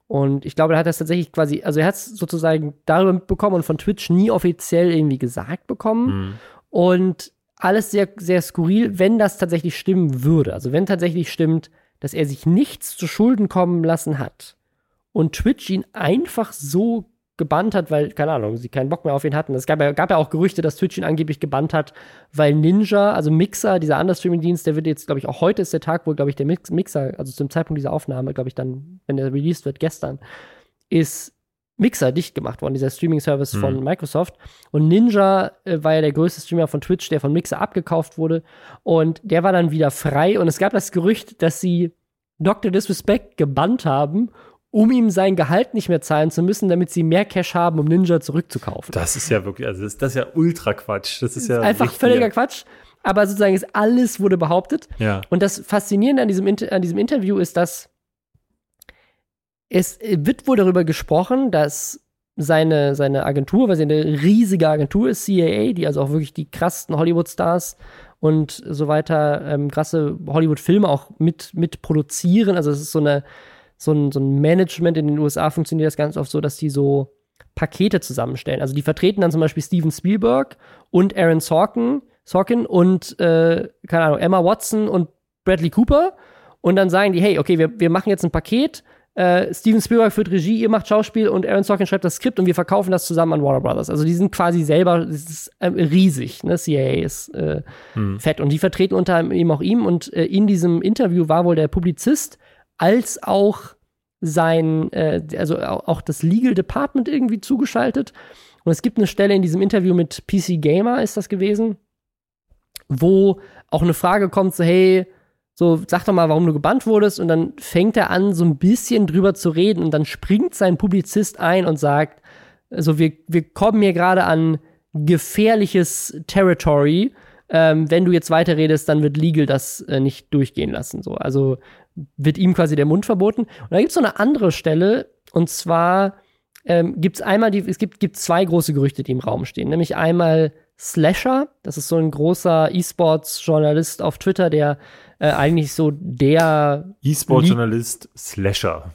Und ich glaube, er hat das tatsächlich quasi, also er hat es sozusagen darüber mitbekommen und von Twitch nie offiziell irgendwie gesagt bekommen. Mhm. Und alles sehr, sehr skurril, wenn das tatsächlich stimmen würde. Also wenn tatsächlich stimmt, dass er sich nichts zu Schulden kommen lassen hat und Twitch ihn einfach so gebannt hat, weil, keine Ahnung, sie keinen Bock mehr auf ihn hatten. Es gab ja, gab ja auch Gerüchte, dass Twitch ihn angeblich gebannt hat, weil Ninja, also Mixer, dieser andere Streaming-Dienst, der wird jetzt, glaube ich, auch heute ist der Tag, wo, glaube ich, der Mix Mixer, also zum Zeitpunkt dieser Aufnahme, glaube ich, dann, wenn der released wird, gestern, ist Mixer dicht gemacht worden, dieser Streaming-Service mhm. von Microsoft. Und Ninja äh, war ja der größte Streamer von Twitch, der von Mixer abgekauft wurde. Und der war dann wieder frei. Und es gab das Gerücht, dass sie Dr. Disrespect gebannt haben um ihm sein Gehalt nicht mehr zahlen zu müssen, damit sie mehr Cash haben, um Ninja zurückzukaufen. Das ist ja wirklich, also das, das ist ja ultra Quatsch. Das ist ja einfach völliger Quatsch. Aber sozusagen ist alles wurde behauptet. Ja. Und das Faszinierende an diesem, an diesem Interview ist, dass es wird wohl darüber gesprochen, dass seine, seine Agentur, weil sie eine riesige Agentur ist, CAA, die also auch wirklich die krassesten Hollywood-Stars und so weiter, ähm, krasse Hollywood-Filme auch mit, mit produzieren. Also es ist so eine so ein, so ein Management in den USA funktioniert das ganz oft so, dass die so Pakete zusammenstellen. Also die vertreten dann zum Beispiel Steven Spielberg und Aaron Sorkin, Sorkin und, äh, keine Ahnung, Emma Watson und Bradley Cooper. Und dann sagen die, hey, okay, wir, wir machen jetzt ein Paket. Äh, Steven Spielberg führt Regie, ihr macht Schauspiel und Aaron Sorkin schreibt das Skript und wir verkaufen das zusammen an Warner Brothers. Also die sind quasi selber, das ist äh, riesig, ne? CIA ist äh, hm. fett. Und die vertreten unter anderem auch ihm. Und äh, in diesem Interview war wohl der Publizist als auch sein, äh, also auch das Legal Department irgendwie zugeschaltet. Und es gibt eine Stelle in diesem Interview mit PC Gamer, ist das gewesen, wo auch eine Frage kommt, so, hey, so, sag doch mal, warum du gebannt wurdest. Und dann fängt er an, so ein bisschen drüber zu reden. Und dann springt sein Publizist ein und sagt, also wir, wir kommen hier gerade an gefährliches Territory. Ähm, wenn du jetzt weiterredest, dann wird Legal das äh, nicht durchgehen lassen. So. Also wird ihm quasi der Mund verboten. Und da gibt es so eine andere Stelle, und zwar ähm, gibt es einmal, die, es gibt, gibt zwei große Gerüchte, die im Raum stehen. Nämlich einmal Slasher, das ist so ein großer E-Sports-Journalist auf Twitter, der äh, eigentlich so der E-Sport-Journalist Slasher.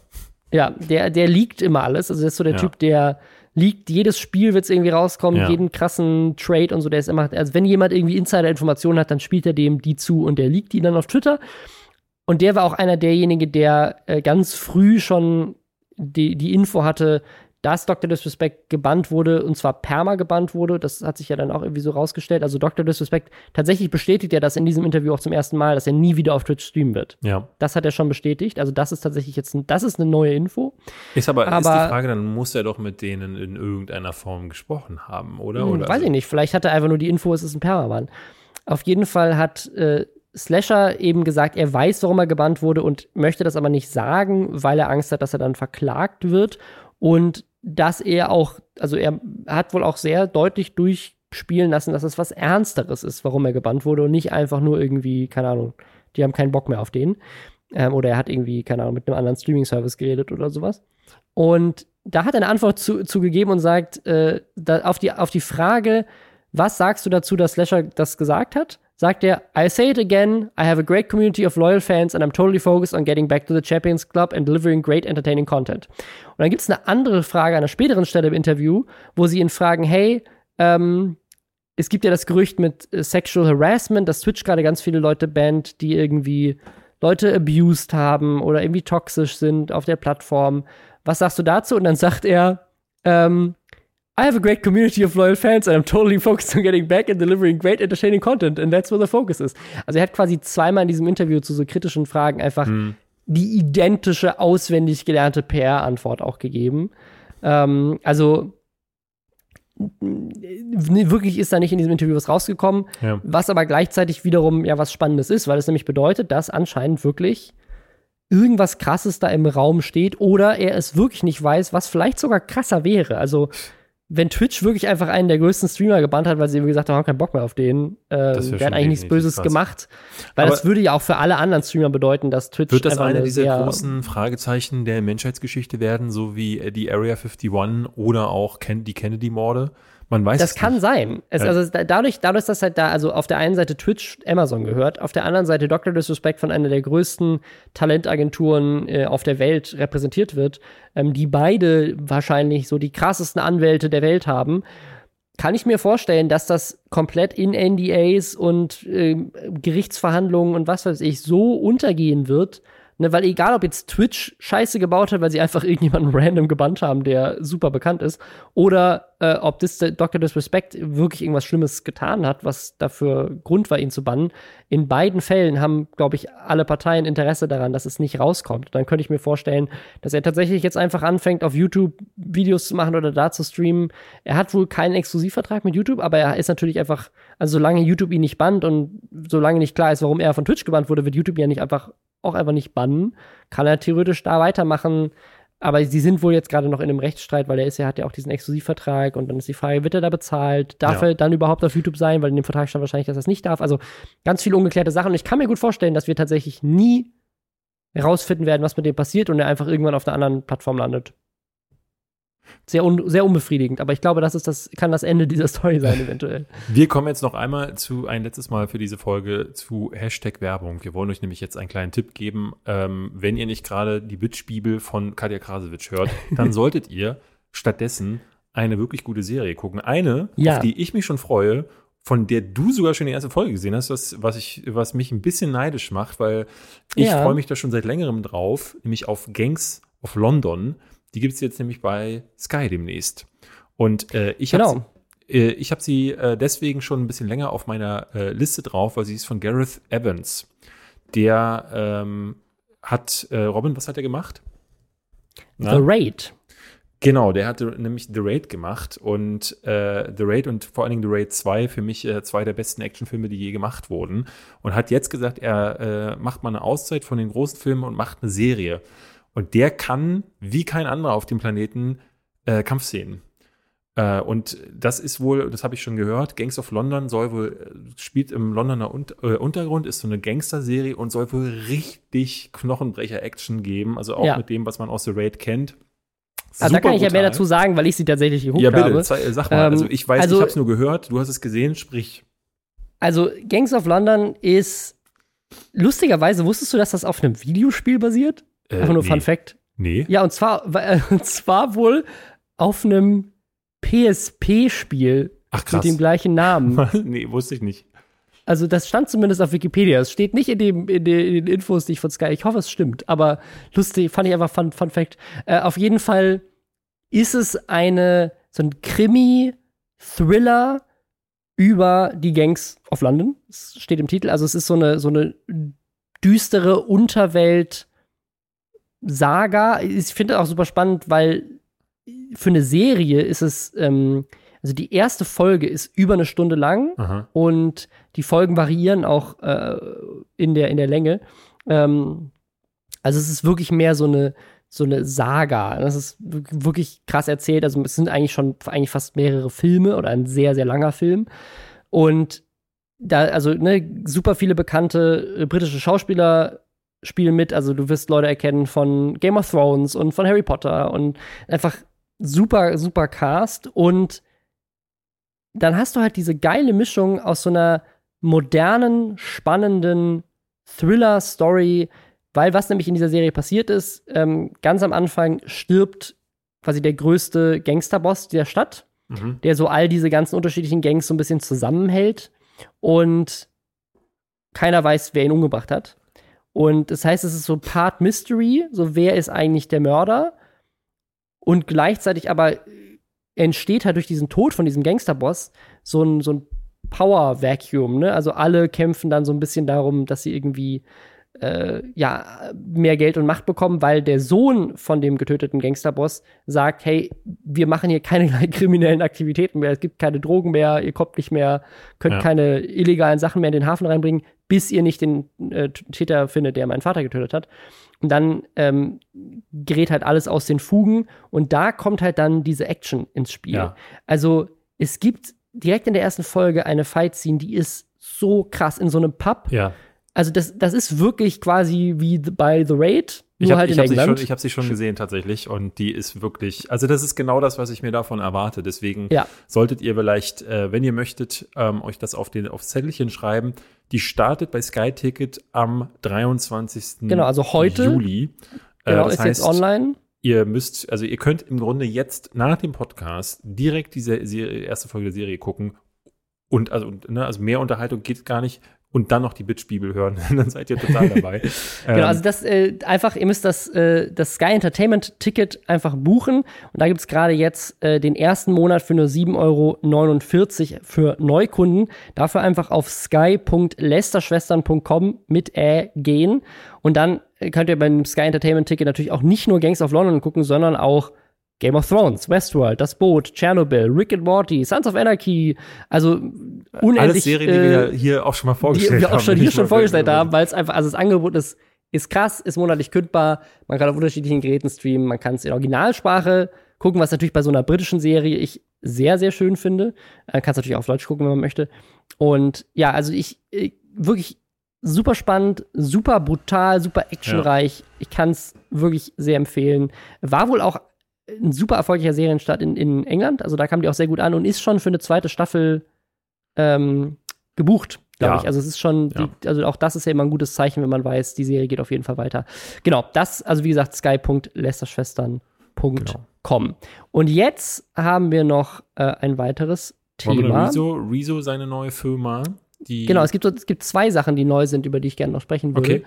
Ja, der, der liegt immer alles. Also, das ist so der ja. Typ, der liegt, jedes Spiel wird es irgendwie rauskommen, ja. jeden krassen Trade und so, der ist immer, also wenn jemand irgendwie Insider-Informationen hat, dann spielt er dem die zu und der liegt die dann auf Twitter. Und der war auch einer derjenigen, der äh, ganz früh schon die, die Info hatte, dass Dr. Disrespect gebannt wurde, und zwar perma gebannt wurde. Das hat sich ja dann auch irgendwie so rausgestellt. Also Dr. Disrespect tatsächlich bestätigt er das in diesem Interview auch zum ersten Mal, dass er nie wieder auf Twitch streamen wird. Ja. Das hat er schon bestätigt. Also das ist tatsächlich jetzt, ein, das ist eine neue Info. Ist aber, aber ist die Frage, dann muss er doch mit denen in irgendeiner Form gesprochen haben, oder? Hm, oder weiß also? ich nicht. Vielleicht hat er einfach nur die Info, es ist ein Permaban. Auf jeden Fall hat äh, Slasher eben gesagt, er weiß, warum er gebannt wurde und möchte das aber nicht sagen, weil er Angst hat, dass er dann verklagt wird und dass er auch, also er hat wohl auch sehr deutlich durch spielen lassen, dass es was Ernsteres ist, warum er gebannt wurde und nicht einfach nur irgendwie, keine Ahnung, die haben keinen Bock mehr auf den. Ähm, oder er hat irgendwie, keine Ahnung, mit einem anderen Streaming-Service geredet oder sowas. Und da hat er eine Antwort zu, zu gegeben und sagt, äh, auf, die, auf die Frage, was sagst du dazu, dass Slasher das gesagt hat? Sagt er, I say it again, I have a great community of loyal fans and I'm totally focused on getting back to the Champions Club and delivering great entertaining content. Und dann gibt es eine andere Frage an einer späteren Stelle im Interview, wo sie ihn fragen, hey, ähm, es gibt ja das Gerücht mit äh, Sexual Harassment, dass Twitch gerade ganz viele Leute bannt, die irgendwie Leute abused haben oder irgendwie toxisch sind auf der Plattform. Was sagst du dazu? Und dann sagt er, ähm, I have a great community of loyal fans and I'm totally focused on getting back and delivering great entertaining content and that's where the focus is. Also er hat quasi zweimal in diesem Interview zu so kritischen Fragen einfach hm. die identische, auswendig gelernte PR-Antwort auch gegeben. Ähm, also wirklich ist da nicht in diesem Interview was rausgekommen, ja. was aber gleichzeitig wiederum ja was Spannendes ist, weil es nämlich bedeutet, dass anscheinend wirklich irgendwas Krasses da im Raum steht oder er es wirklich nicht weiß, was vielleicht sogar krasser wäre. Also wenn Twitch wirklich einfach einen der größten Streamer gebannt hat, weil sie gesagt haben, haben keinen Bock mehr auf den, äh, der hat eigentlich nichts Böses krass. gemacht. Weil Aber das würde ja auch für alle anderen Streamer bedeuten, dass Twitch. Wird das eine dieser großen Fragezeichen der Menschheitsgeschichte werden, so wie die Area 51 oder auch die Kennedy-Morde? Man weiß Das kann nicht. sein. Es. Also dadurch, dadurch, dass halt da, also auf der einen Seite Twitch Amazon gehört, auf der anderen Seite Dr. Disrespect von einer der größten Talentagenturen äh, auf der Welt repräsentiert wird, ähm, die beide wahrscheinlich so die krassesten Anwälte der Welt haben, kann ich mir vorstellen, dass das komplett in NDAs und äh, Gerichtsverhandlungen und was weiß ich so untergehen wird, Ne, weil egal, ob jetzt Twitch Scheiße gebaut hat, weil sie einfach irgendjemanden random gebannt haben, der super bekannt ist, oder äh, ob das Dr. Disrespect wirklich irgendwas Schlimmes getan hat, was dafür Grund war, ihn zu bannen. In beiden Fällen haben, glaube ich, alle Parteien Interesse daran, dass es nicht rauskommt. Dann könnte ich mir vorstellen, dass er tatsächlich jetzt einfach anfängt, auf YouTube Videos zu machen oder da zu streamen. Er hat wohl keinen Exklusivvertrag mit YouTube, aber er ist natürlich einfach, also solange YouTube ihn nicht bannt und solange nicht klar ist, warum er von Twitch gebannt wurde, wird YouTube ja nicht einfach auch einfach nicht bannen. Kann er theoretisch da weitermachen. Aber sie sind wohl jetzt gerade noch in einem Rechtsstreit, weil er ist ja, hat ja auch diesen Exklusivvertrag und dann ist die Frage, wird er da bezahlt? Darf ja. er dann überhaupt auf YouTube sein? Weil in dem Vertrag stand wahrscheinlich, dass er es nicht darf. Also ganz viele ungeklärte Sachen. Und ich kann mir gut vorstellen, dass wir tatsächlich nie herausfinden werden, was mit dem passiert und er einfach irgendwann auf einer anderen Plattform landet. Sehr, un sehr unbefriedigend, aber ich glaube, das ist das, kann das Ende dieser Story sein, eventuell. Wir kommen jetzt noch einmal zu, ein letztes Mal für diese Folge zu Hashtag Werbung. Wir wollen euch nämlich jetzt einen kleinen Tipp geben. Ähm, wenn ihr nicht gerade die Bitch-Bibel von Katja Krasowitsch hört, dann solltet ihr stattdessen eine wirklich gute Serie gucken. Eine, ja. auf die ich mich schon freue, von der du sogar schon die erste Folge gesehen hast, was, was, ich, was mich ein bisschen neidisch macht, weil ich ja. freue mich da schon seit längerem drauf, nämlich auf Gangs of London. Die gibt es jetzt nämlich bei Sky demnächst. Und äh, ich habe genau. äh, ich hab sie äh, deswegen schon ein bisschen länger auf meiner äh, Liste drauf, weil sie ist von Gareth Evans. Der ähm, hat, äh, Robin, was hat er gemacht? Na? The Raid. Genau, der hatte nämlich The Raid gemacht und äh, The Raid und vor allen Dingen The Raid 2 für mich äh, zwei der besten Actionfilme, die je gemacht wurden. Und hat jetzt gesagt, er äh, macht mal eine Auszeit von den großen Filmen und macht eine Serie. Und der kann, wie kein anderer auf dem Planeten, äh, Kampfszenen. Äh, und das ist wohl, das habe ich schon gehört, Gangs of London soll wohl, äh, spielt im Londoner Un äh, Untergrund, ist so eine Gangster-Serie und soll wohl richtig Knochenbrecher-Action geben, also auch ja. mit dem, was man aus The Raid kennt. Also da kann ich brutal. ja mehr dazu sagen, weil ich sie tatsächlich geguckt habe. Ja, bitte, habe. sag mal. also ich weiß, also, ich habe es nur gehört, du hast es gesehen, sprich. Also Gangs of London ist lustigerweise, wusstest du, dass das auf einem Videospiel basiert? Äh, Einfach nur nee. Fun Fact. Nee. Ja, und zwar, und zwar wohl auf einem PSP-Spiel mit dem gleichen Namen. nee, wusste ich nicht. Also das stand zumindest auf Wikipedia. Es steht nicht in, dem, in, den, in den Infos, die ich von Sky. Ich hoffe, es stimmt. Aber lustig, fand ich einfach Fun, Fun Fact. Äh, auf jeden Fall ist es eine so ein Krimi-Thriller über die Gangs of London. Es steht im Titel. Also es ist so eine so eine düstere Unterwelt Saga. Ich finde auch super spannend, weil für eine Serie ist es, ähm, also die erste Folge ist über eine Stunde lang Aha. und die Folgen variieren auch äh, in, der, in der Länge. Ähm, also es ist wirklich mehr so eine, so eine Saga. Das ist wirklich krass erzählt. Also es sind eigentlich schon eigentlich fast mehrere Filme oder ein sehr, sehr langer Film. Und da, also, ne, super viele bekannte britische Schauspieler spielen mit. Also du wirst Leute erkennen von Game of Thrones und von Harry Potter und einfach super, super Cast. Und dann hast du halt diese geile Mischung aus so einer modernen, spannenden Thriller-Story, weil was nämlich in dieser Serie passiert ist, ähm, ganz am Anfang stirbt quasi der größte Gangsterboss der Stadt, mhm. der so all diese ganzen unterschiedlichen Gangs so ein bisschen zusammenhält und keiner weiß, wer ihn umgebracht hat. Und das heißt, es ist so Part Mystery, so wer ist eigentlich der Mörder? Und gleichzeitig aber entsteht halt durch diesen Tod von diesem Gangsterboss so ein, so ein Power-Vacuum, ne? Also alle kämpfen dann so ein bisschen darum, dass sie irgendwie äh, ja, mehr Geld und Macht bekommen, weil der Sohn von dem getöteten Gangsterboss sagt, hey, wir machen hier keine kriminellen Aktivitäten mehr, es gibt keine Drogen mehr, ihr kommt nicht mehr, könnt ja. keine illegalen Sachen mehr in den Hafen reinbringen, bis ihr nicht den äh, Täter findet, der meinen Vater getötet hat. Und dann ähm, gerät halt alles aus den Fugen und da kommt halt dann diese Action ins Spiel. Ja. Also es gibt direkt in der ersten Folge eine Fight-Scene, die ist so krass in so einem Pub. Ja also das, das ist wirklich quasi wie bei The Raid. Nur ich habe halt hab sie, schon, ich hab sie schon gesehen tatsächlich und die ist wirklich, also das ist genau das, was ich mir davon erwarte. Deswegen ja. solltet ihr vielleicht, äh, wenn ihr möchtet, ähm, euch das auf den aufs Zettelchen schreiben. Die startet bei Sky Ticket am 23. Genau, also heute, Juli. Äh, genau, ist heißt, jetzt online. Ihr müsst, also ihr könnt im Grunde jetzt nach dem Podcast direkt diese Serie, erste Folge der Serie gucken und also, ne, also mehr Unterhaltung geht gar nicht und dann noch die Bitch-Bibel hören, dann seid ihr total dabei. genau, ähm, also das äh, einfach, ihr müsst das, äh, das Sky Entertainment Ticket einfach buchen. Und da gibt es gerade jetzt äh, den ersten Monat für nur 7,49 Euro für Neukunden. Dafür einfach auf sky.lesterschwestern.com mit Ä gehen. Und dann könnt ihr beim Sky Entertainment Ticket natürlich auch nicht nur Gangs of London gucken, sondern auch Game of Thrones, Westworld, Das Boot, Chernobyl, Rick and Morty, Sons of Anarchy, also unendlich. Alles Serien, die wir äh, hier auch schon mal vorgestellt haben. Die wir auch schon hier schon vorgestellt haben, weil es einfach, also das Angebot ist, ist krass, ist monatlich kündbar, man kann auf unterschiedlichen Geräten streamen, man kann es in Originalsprache gucken, was natürlich bei so einer britischen Serie ich sehr, sehr schön finde. Man äh, kann es natürlich auch auf Deutsch gucken, wenn man möchte. Und ja, also ich, ich äh, wirklich super spannend, super brutal, super actionreich. Ja. Ich kann es wirklich sehr empfehlen. War wohl auch ein super erfolgreicher Serienstart in, in England. Also da kam die auch sehr gut an und ist schon für eine zweite Staffel ähm, gebucht, glaube ja. ich. Also es ist schon, ja. die, also auch das ist ja immer ein gutes Zeichen, wenn man weiß, die Serie geht auf jeden Fall weiter. Genau, das, also wie gesagt, sky.lesterschwestern.com. Genau. Und jetzt haben wir noch äh, ein weiteres Thema. Rezo, Rezo seine neue Firma. Genau, es gibt, es gibt zwei Sachen, die neu sind, über die ich gerne noch sprechen würde. Okay.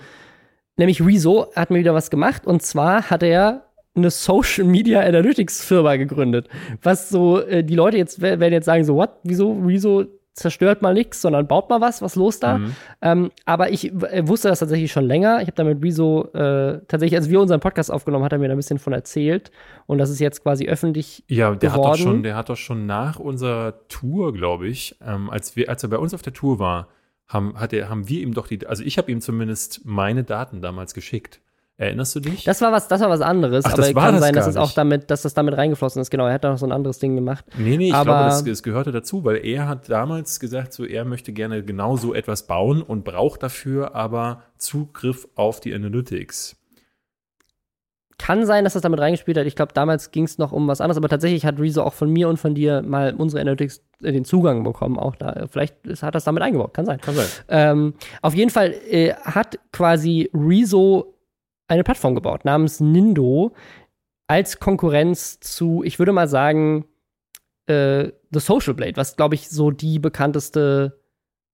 Nämlich Rezo hat mir wieder was gemacht und zwar hat er eine Social Media Analytics Firma gegründet. Was so, äh, die Leute jetzt werden jetzt sagen, so, what, wieso, wieso zerstört mal nichts, sondern baut mal was, was los da? Mhm. Ähm, aber ich äh, wusste das tatsächlich schon länger. Ich habe damit Wieso äh, tatsächlich, als wir unseren Podcast aufgenommen, hat er mir da ein bisschen von erzählt. Und das ist jetzt quasi öffentlich Ja, der geworden. hat doch schon, der hat doch schon nach unserer Tour, glaube ich, ähm, als wir, als er bei uns auf der Tour war, haben, hat er, haben wir ihm doch die, also ich habe ihm zumindest meine Daten damals geschickt. Erinnerst du dich? Das war was, das war was anderes, Ach, aber kann das sein, dass es auch damit, dass das damit reingeflossen ist. Genau, er hat da noch so ein anderes Ding gemacht. Nee, nee, ich aber, glaube, das, das, gehörte dazu, weil er hat damals gesagt, so er möchte gerne genau so etwas bauen und braucht dafür aber Zugriff auf die Analytics. Kann sein, dass das damit reingespielt hat. Ich glaube, damals ging es noch um was anderes, aber tatsächlich hat Rezo auch von mir und von dir mal unsere Analytics äh, den Zugang bekommen. Auch da, vielleicht hat das damit eingebaut. Kann sein. Kann sein. Ähm, auf jeden Fall äh, hat quasi Rezo eine Plattform gebaut namens Nindo als Konkurrenz zu, ich würde mal sagen, äh, The Social Blade, was glaube ich so die bekannteste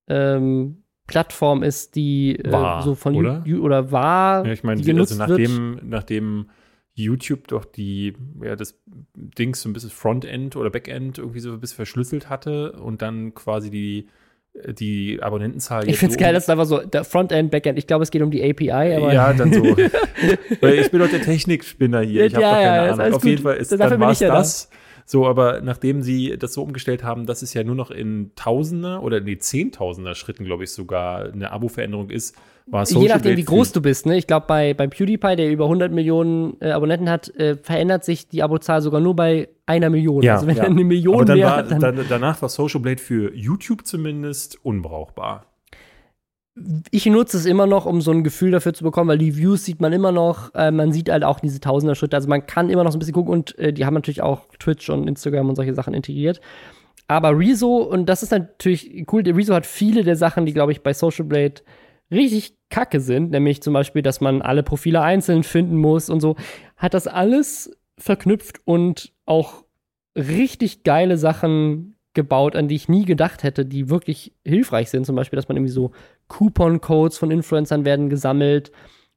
ähm, Plattform ist, die äh, war, so von oder? You, oder war. Ja, ich meine, also nachdem, nachdem YouTube doch die, ja, das Dings so ein bisschen Frontend oder Backend irgendwie so ein bisschen verschlüsselt hatte und dann quasi die die Abonnentenzahl. Ich finde es so geil, dass es einfach so der Frontend, Backend. Ich glaube, es geht um die API. Aber ja, dann so. ich bin doch der Technikspinner hier. Ich habe ja, doch keine ja, Ahnung. Auf gut. jeden Fall ist dann war es das. So, aber nachdem sie das so umgestellt haben, dass es ja nur noch in Tausender oder in die Zehntausender Schritten, glaube ich, sogar eine Abo-Veränderung ist, war Social Je nachdem, wie groß du bist. Ne? Ich glaube, bei, bei PewDiePie, der über 100 Millionen äh, Abonnenten hat, äh, verändert sich die Abozahl sogar nur bei einer Million. Ja, also wenn ja. er eine Million aber dann mehr war, hat, dann dann, danach war Social Blade für YouTube zumindest unbrauchbar. Ich nutze es immer noch, um so ein Gefühl dafür zu bekommen, weil die Views sieht man immer noch, äh, man sieht halt auch diese Tausender-Schritte, also man kann immer noch so ein bisschen gucken und äh, die haben natürlich auch Twitch und Instagram und solche Sachen integriert. Aber Rezo, und das ist natürlich cool, Rezo hat viele der Sachen, die, glaube ich, bei Social Blade richtig kacke sind, nämlich zum Beispiel, dass man alle Profile einzeln finden muss und so, hat das alles verknüpft und auch richtig geile Sachen gebaut, an die ich nie gedacht hätte, die wirklich hilfreich sind. Zum Beispiel, dass man irgendwie so Coupon-Codes von Influencern werden gesammelt.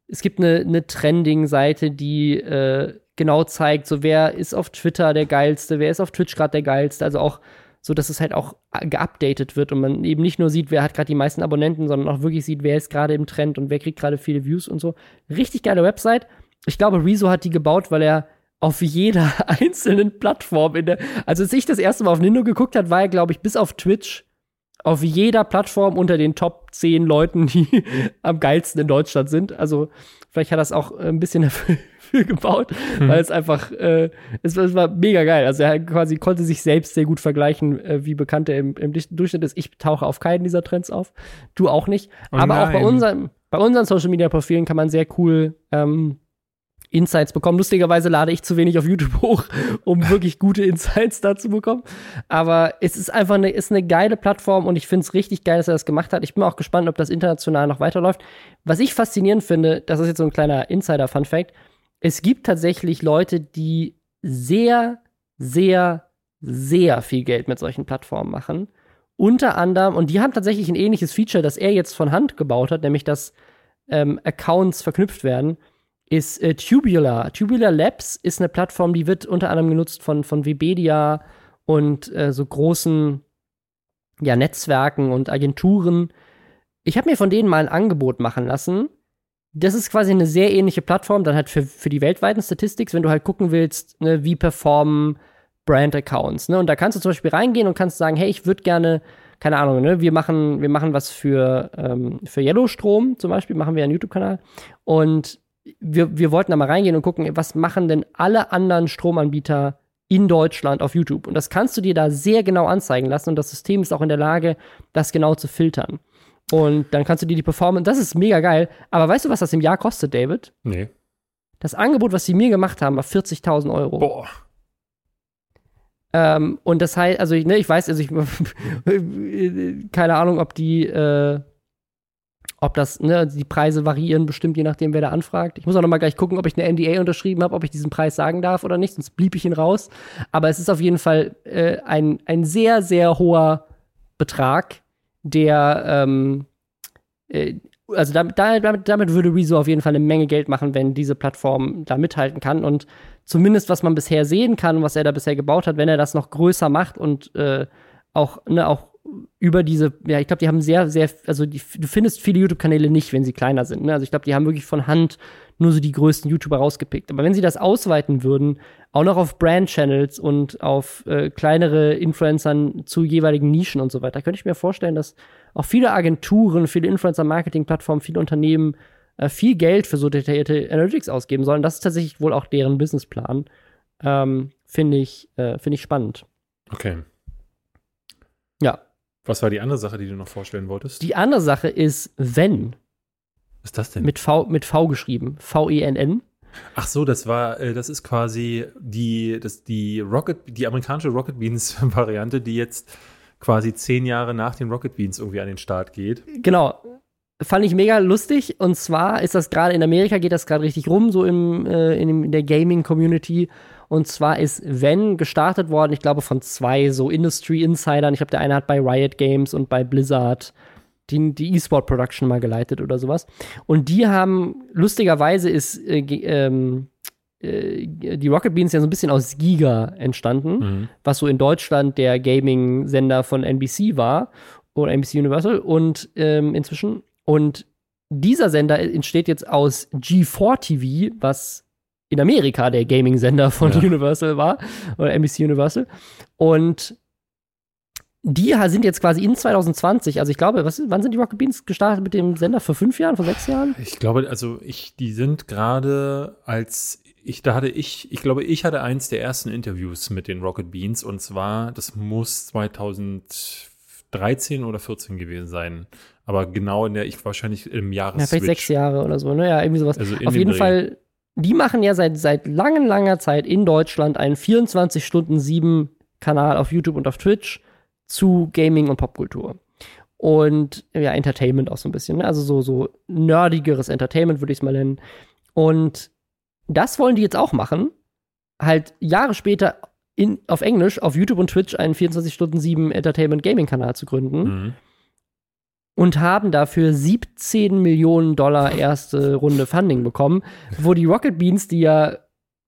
Es gibt eine, eine Trending-Seite, die äh, genau zeigt, so wer ist auf Twitter der geilste, wer ist auf Twitch gerade der geilste. Also auch so, dass es halt auch geupdatet wird und man eben nicht nur sieht, wer hat gerade die meisten Abonnenten, sondern auch wirklich sieht, wer ist gerade im Trend und wer kriegt gerade viele Views und so. Richtig geile Website. Ich glaube, Rezo hat die gebaut, weil er auf jeder einzelnen Plattform in der, also als ich das erste Mal auf Nintendo geguckt hat, war er, glaube ich, bis auf Twitch auf jeder Plattform unter den Top 10 Leuten, die am geilsten in Deutschland sind. Also vielleicht hat er das auch ein bisschen dafür gebaut, Mhm. weil es einfach, äh, es, es war mega geil. Also er quasi konnte sich selbst sehr gut vergleichen, äh, wie bekannt er im, im Durchschnitt ist. Ich tauche auf keinen dieser Trends auf, du auch nicht. Oh Aber auch bei nein. unseren, bei unseren Social Media Profilen kann man sehr cool ähm, Insights bekommen. Lustigerweise lade ich zu wenig auf YouTube hoch, um wirklich gute Insights da zu bekommen. Aber es ist einfach eine, ist eine geile Plattform und ich finde es richtig geil, dass er das gemacht hat. Ich bin auch gespannt, ob das international noch weiterläuft. Was ich faszinierend finde, das ist jetzt so ein kleiner Insider-Fun-Fact: Es gibt tatsächlich Leute, die sehr, sehr, sehr viel Geld mit solchen Plattformen machen. Unter anderem, und die haben tatsächlich ein ähnliches Feature, das er jetzt von Hand gebaut hat, nämlich dass ähm, Accounts verknüpft werden ist äh, Tubular. Tubular Labs ist eine Plattform, die wird unter anderem genutzt von, von Webedia und äh, so großen ja, Netzwerken und Agenturen. Ich habe mir von denen mal ein Angebot machen lassen. Das ist quasi eine sehr ähnliche Plattform, dann halt für, für die weltweiten Statistics, wenn du halt gucken willst, ne, wie performen Brand-Accounts. Ne? Und da kannst du zum Beispiel reingehen und kannst sagen, hey, ich würde gerne, keine Ahnung, ne, wir machen, wir machen was für, ähm, für Yellowstrom zum Beispiel, machen wir einen YouTube-Kanal. Und wir, wir wollten da mal reingehen und gucken, was machen denn alle anderen Stromanbieter in Deutschland auf YouTube. Und das kannst du dir da sehr genau anzeigen lassen und das System ist auch in der Lage, das genau zu filtern. Und dann kannst du dir die Performance, das ist mega geil. Aber weißt du, was das im Jahr kostet, David? Nee. Das Angebot, was sie mir gemacht haben, war 40.000 Euro. Boah. Ähm, und das heißt, also ne, ich weiß, also ich keine Ahnung, ob die, äh, ob das, ne, die Preise variieren bestimmt, je nachdem, wer da anfragt. Ich muss auch noch mal gleich gucken, ob ich eine NDA unterschrieben habe, ob ich diesen Preis sagen darf oder nicht, sonst blieb ich ihn raus. Aber es ist auf jeden Fall äh, ein, ein sehr, sehr hoher Betrag, der, ähm, äh, also damit, damit, damit würde Rezo auf jeden Fall eine Menge Geld machen, wenn diese Plattform da mithalten kann. Und zumindest, was man bisher sehen kann, was er da bisher gebaut hat, wenn er das noch größer macht und äh, auch, ne, auch über diese, ja, ich glaube, die haben sehr, sehr, also die, du findest viele YouTube-Kanäle nicht, wenn sie kleiner sind. Ne? Also ich glaube, die haben wirklich von Hand nur so die größten YouTuber rausgepickt. Aber wenn sie das ausweiten würden, auch noch auf Brand-Channels und auf äh, kleinere Influencern zu jeweiligen Nischen und so weiter, könnte ich mir vorstellen, dass auch viele Agenturen, viele Influencer-Marketing-Plattformen, viele Unternehmen äh, viel Geld für so detaillierte Analytics ausgeben sollen. Das ist tatsächlich wohl auch deren Businessplan. Ähm, Finde ich, äh, finde ich spannend. Okay. Ja. Was war die andere Sache, die du noch vorstellen wolltest? Die andere Sache ist Wenn. Was ist das denn? Mit V, mit v geschrieben. V-E-N-N. Ach so, das war, äh, das ist quasi die, das, die Rocket, die amerikanische Rocket Beans Variante, die jetzt quasi zehn Jahre nach den Rocket Beans irgendwie an den Start geht. Genau. Fand ich mega lustig. Und zwar ist das gerade in Amerika, geht das gerade richtig rum, so im, äh, in, der Gaming-Community. Und zwar ist Wenn gestartet worden, ich glaube, von zwei so Industry-Insidern. Ich glaube, der eine hat bei Riot Games und bei Blizzard die, die E-Sport-Production mal geleitet oder sowas. Und die haben, lustigerweise ist äh, ähm, äh, die Rocket Beans ja so ein bisschen aus Giga entstanden Mhm. was so in Deutschland der Gaming-Sender von NBC war oder NBC Universal und ähm, inzwischen. Und dieser Sender entsteht jetzt aus G4 TV, was in Amerika der Gaming-Sender von Ja. Universal war, oder NBC Universal. Und die sind jetzt quasi in 2020, also ich glaube, was, wann sind die Rocket Beans gestartet mit dem Sender? Vor fünf Jahren, vor sechs Jahren? Ich glaube, also ich, die sind gerade als ich, da hatte ich, ich glaube, ich hatte eins der ersten Interviews mit den Rocket Beans und zwar, das muss 2013 oder 14 gewesen sein. Aber genau in der, ich wahrscheinlich im Ja, Jahres vielleicht sechs Jahre oder so, ne? Ja, irgendwie sowas. Also Auf jeden Dreh. Fall, die machen ja seit, seit langen, langer Zeit in Deutschland einen 24-Stunden-7-Kanal auf YouTube und auf Twitch zu Gaming und Popkultur. Und ja, Entertainment auch so ein bisschen, ne? Also so, so nerdigeres Entertainment, würde ich es mal nennen. Und das wollen die jetzt auch machen. Halt Jahre später in, auf Englisch auf YouTube und Twitch einen 24-Stunden-7 Entertainment-Gaming-Kanal zu gründen Mhm. Und haben dafür 17 Millionen Dollar erste Runde Funding bekommen, wo die Rocket Beans, die ja,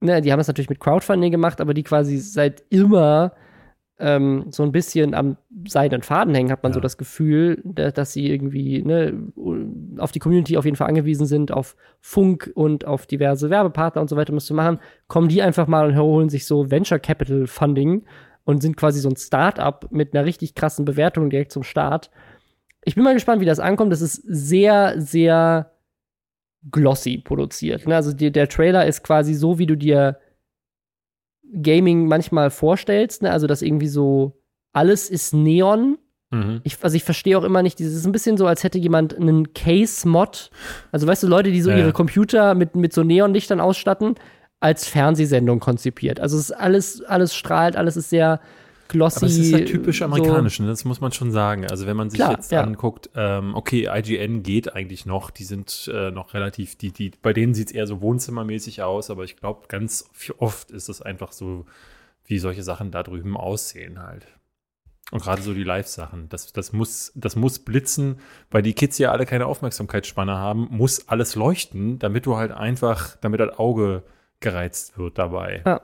ne, die haben das natürlich mit Crowdfunding gemacht, aber die quasi seit immer ähm, so ein bisschen am seidenen Faden hängen, hat man so Ja. das Gefühl, da, dass sie irgendwie ne, auf die Community auf jeden Fall angewiesen sind, auf Funk und auf diverse Werbepartner und so weiter, um das zu machen, kommen die einfach mal und holen sich so Venture Capital Funding und sind quasi so ein Start-up mit einer richtig krassen Bewertung direkt zum Start. Ich bin mal gespannt, wie das ankommt. Das ist sehr, sehr glossy produziert. Ne? Also die, der Trailer ist quasi so, wie du dir Gaming manchmal vorstellst. Ne? Also dass irgendwie so alles ist Neon. Mhm. Ich, also ich verstehe auch immer nicht, dieses ist ein bisschen so, als hätte jemand einen Case-Mod. Also weißt du, Leute, die so ja. ihre Computer mit, mit so Neonlichtern ausstatten, als Fernsehsendung konzipiert. Also es ist alles, alles strahlt, alles ist sehr glossy. Aber es ist halt typisch so- amerikanisch, ne? das muss man schon sagen. Also wenn man sich Klar, jetzt ja. anguckt, ähm, okay, IGN geht eigentlich noch, die sind äh, noch relativ, die, die, bei denen sieht es eher so wohnzimmermäßig aus, aber ich glaube, ganz oft ist es einfach so, wie solche Sachen da drüben aussehen halt. Und gerade so die Live-Sachen, das, das, muss, das muss blitzen, weil die Kids ja alle keine Aufmerksamkeitsspanne haben, muss alles leuchten, damit du halt einfach, damit das Auge gereizt wird dabei. Ja.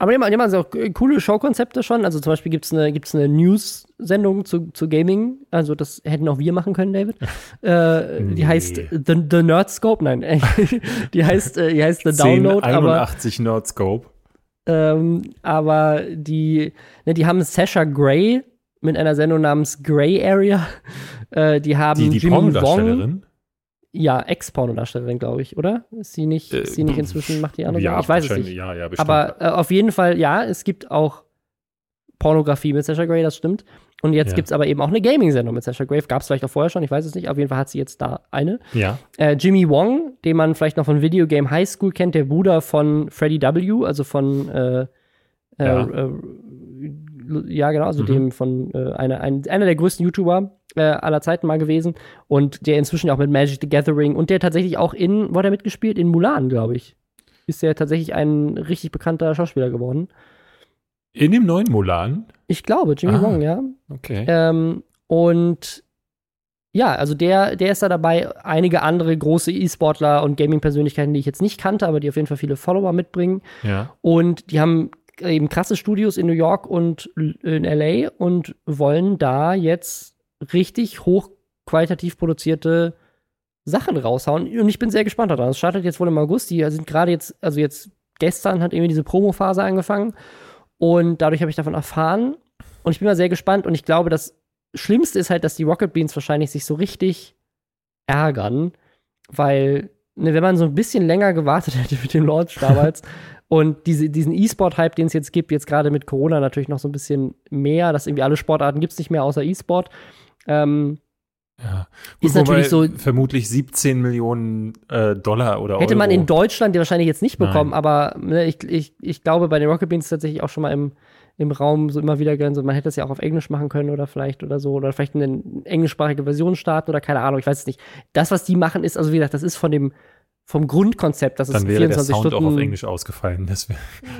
Aber die die also auch coole Showkonzepte schon. Also zum Beispiel gibt es eine, gibt's eine News-Sendung zu, zu Gaming. Also das hätten auch wir machen können, David. Äh, die Nee. heißt The, The Nerdscope. Nein, die heißt, äh, die heißt The Download. Aber, 81 Nerdscope. ähm, aber die, ne, die haben Sasha Grey mit einer Sendung namens Grey Area. Äh, die haben Die, die Jimmy Wong. Ja, Ex-Pornodarstellerin, glaube ich, oder? Ist sie nicht, ist sie nicht Äh, inzwischen, macht die andere ja, Sachen? Ich weiß es nicht. Ja, ja, bestimmt. Aber äh, auf jeden Fall, ja, es gibt auch Pornografie mit Sasha Grey, das stimmt. Und jetzt Ja. gibt es aber eben auch eine Gaming-Sendung mit Sasha Grey. Gab es vielleicht auch vorher schon, ich weiß es nicht. Auf jeden Fall hat sie jetzt da eine. ja. Äh, Jimmy Wong, den man vielleicht noch von Video Game High School kennt, der Bruder von Freddie W., also von äh, äh, Ja. äh, ja, genau, also Mhm. dem von äh, einer, ein, einer der größten YouTuber äh, aller Zeiten mal gewesen und der inzwischen auch mit Magic the Gathering und der tatsächlich auch in, wo hat er mitgespielt? In Mulan, glaube ich. Ist der tatsächlich ein richtig bekannter Schauspieler geworden. In dem neuen Mulan? Ich glaube, Jimmy Ah. Wong, ja. Okay. Ähm, und ja, also der, der ist da dabei. Einige andere große E-Sportler und Gaming-Persönlichkeiten, die ich jetzt nicht kannte, aber die auf jeden Fall viele Follower mitbringen. ja. Und die haben eben krasse Studios in New York und in LA und wollen da jetzt richtig hochqualitativ produzierte Sachen raushauen. Und ich bin sehr gespannt daran. Es startet jetzt wohl im August. Die sind gerade jetzt, also jetzt gestern hat irgendwie diese Promo-Phase angefangen. Und dadurch habe ich davon erfahren. Und ich bin mal sehr gespannt. Und ich glaube, das Schlimmste ist halt, dass die Rocket Beans wahrscheinlich sich so richtig ärgern, weil, ne, wenn man so ein bisschen länger gewartet hätte mit dem Launch damals und diese, diesen E-Sport-Hype, den es jetzt gibt, jetzt gerade mit Corona natürlich noch so ein bisschen mehr, dass irgendwie alle Sportarten gibt es nicht mehr außer E-Sport. Ähm, ja. Ist wobei natürlich so- Vermutlich 17 Millionen äh, Dollar oder hätte Euro. man in Deutschland ja wahrscheinlich jetzt nicht bekommen, Nein. aber ne, ich, ich, ich glaube, bei den Rocket Beans tatsächlich auch schon mal im, im Raum so immer wieder gern so, man hätte es ja auch auf Englisch machen können oder vielleicht oder so, oder vielleicht eine englischsprachige Version starten oder keine Ahnung, ich weiß es nicht. Das, was die machen, ist, also wie gesagt, das ist von dem, vom Grundkonzept, das Dann ist wäre der 24 Sound Stunden. auch auf Englisch ausgefallen. Das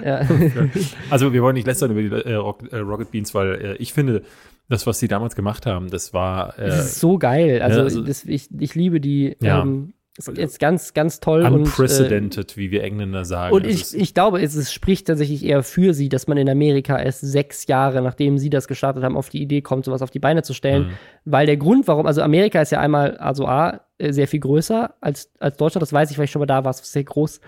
Ja. also wir wollen nicht lästern über die äh, äh, Rocket Beans, weil äh, ich finde, das, was sie damals gemacht haben, das war äh, Das ist so geil. Also, Ja, also- das, ich, ich liebe die. Ja. Ähm, ist ganz, ganz toll. Unprecedented, und, äh, wie wir Engländer sagen. Und ich, ich glaube, es, es, spricht tatsächlich eher für sie, dass man in Amerika erst sechs Jahre, nachdem sie das gestartet haben, auf die Idee kommt, sowas auf die Beine zu stellen. Mhm. Weil der Grund, warum, also Amerika ist ja einmal, also A, äh, sehr viel größer als, als Deutschland, das weiß ich, weil ich schon mal da war, es ist sehr groß.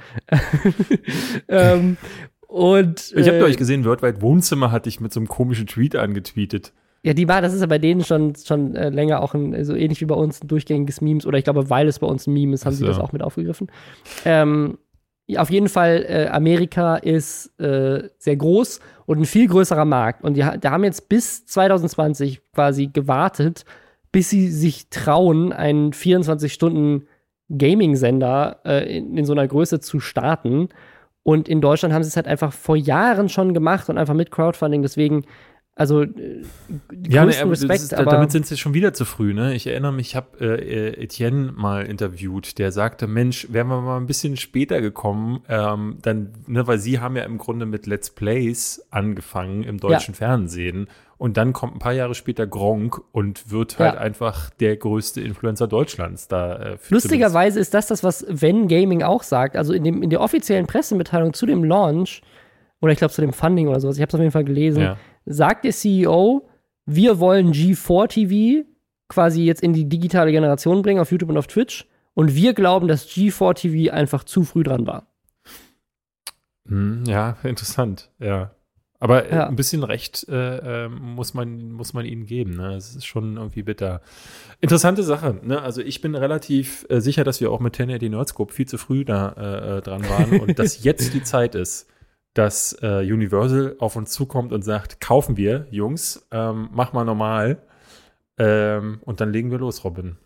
ähm, und, ich habe äh, euch gesehen, Worldwide Wohnzimmer hatte ich mit so einem komischen Tweet angetweetet. Ja, die war, das ist ja bei denen schon, schon äh, länger auch ein, so ähnlich wie bei uns ein durchgängiges Memes, oder ich glaube, weil es bei uns ein Meme ist, haben so. sie das auch mit aufgegriffen. Ähm, auf jeden Fall, äh, Amerika ist äh, sehr groß und ein viel größerer Markt. Und die, die haben jetzt bis 2020 quasi gewartet, bis sie sich trauen, einen 24-Stunden-Gaming-Sender äh, in, in so einer Größe zu starten. Und in Deutschland haben sie es halt einfach vor Jahren schon gemacht und einfach mit Crowdfunding. Deswegen also äh, ja, ne, Respekt, ist, aber damit sind sie schon wieder zu früh. Ne? Ich erinnere mich, ich habe äh, Etienne mal interviewt, der sagte, Mensch, wären wir mal ein bisschen später gekommen, ähm, dann, ne, weil sie haben ja im Grunde mit Let's Plays angefangen im deutschen ja. Fernsehen und dann kommt ein paar Jahre später Gronk und wird halt ja. einfach der größte Influencer Deutschlands da. Äh, Lustigerweise ist das das, was Wenn Gaming auch sagt. Also in, dem, in der offiziellen Pressemitteilung zu dem Launch oder ich glaube zu dem Funding oder sowas, ich habe es auf jeden Fall gelesen, ja sagt der CEO, wir wollen G4 TV quasi jetzt in die digitale Generation bringen, auf YouTube und auf Twitch. Und wir glauben, dass G4 TV einfach zu früh dran war. Hm, ja, interessant, ja. Aber äh, ja. ein bisschen Recht äh, äh, muss, man, muss man ihnen geben. Ne? Es ist schon irgendwie bitter. Interessante Sache. Ne? Also ich bin relativ äh, sicher, dass wir auch mit 1080 Nerdscope viel zu früh da äh, äh, dran waren und dass jetzt die Zeit ist, dass äh, Universal auf uns zukommt und sagt, kaufen wir, Jungs, ähm, mach mal normal. Ähm, und dann legen wir los, Robin.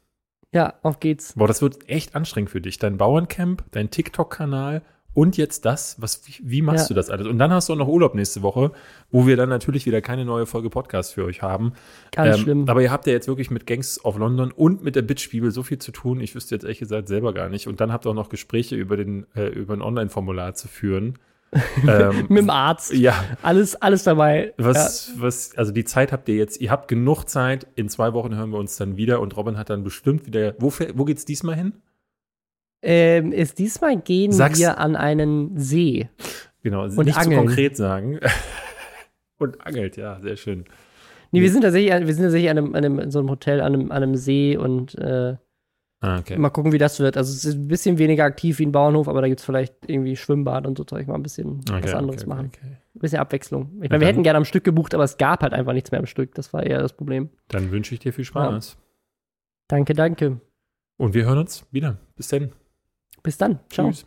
Ja, auf geht's. Boah, das wird echt anstrengend für dich. Dein Bauerncamp, dein TikTok-Kanal und jetzt das. Was, wie, wie machst ja. du das alles? Und dann hast du auch noch Urlaub nächste Woche, wo wir dann natürlich wieder keine neue Folge Podcast für euch haben. Ganz ähm, schlimm. Aber ihr habt ja jetzt wirklich mit Gangs of London und mit der Bitch-Bibel so viel zu tun. Ich wüsste jetzt ehrlich gesagt selber gar nicht. Und dann habt ihr auch noch Gespräche über, den, äh, über ein Online-Formular zu führen ähm, Mit dem Arzt. Ja. Alles, alles dabei. Was, ja. was, also die Zeit habt ihr jetzt, ihr habt genug Zeit. In zwei Wochen hören wir uns dann wieder und Robin hat dann bestimmt wieder. Wo, wo geht's diesmal hin? Ähm, ist diesmal gehen Sag's, wir an einen See. Genau, und nicht angeln. zu konkret sagen. und angelt, ja, sehr schön. Nee, wir sind tatsächlich, wir sind tatsächlich an einem, an einem, in so einem Hotel an einem, an einem See und äh, okay. Mal gucken, wie das wird. Also es ist ein bisschen weniger aktiv wie ein Bauernhof, aber da gibt es vielleicht irgendwie Schwimmbad und so Zeug mal ein bisschen okay, was anderes okay, machen. Ein bisschen Abwechslung. Ich meine, wir hätten gerne am Stück gebucht, aber es gab halt einfach nichts mehr am Stück. Das war eher das Problem. Dann wünsche ich dir viel Spaß. Ja. Danke, danke. Und wir hören uns wieder. Bis dann. Bis dann. Ciao. Tschüss.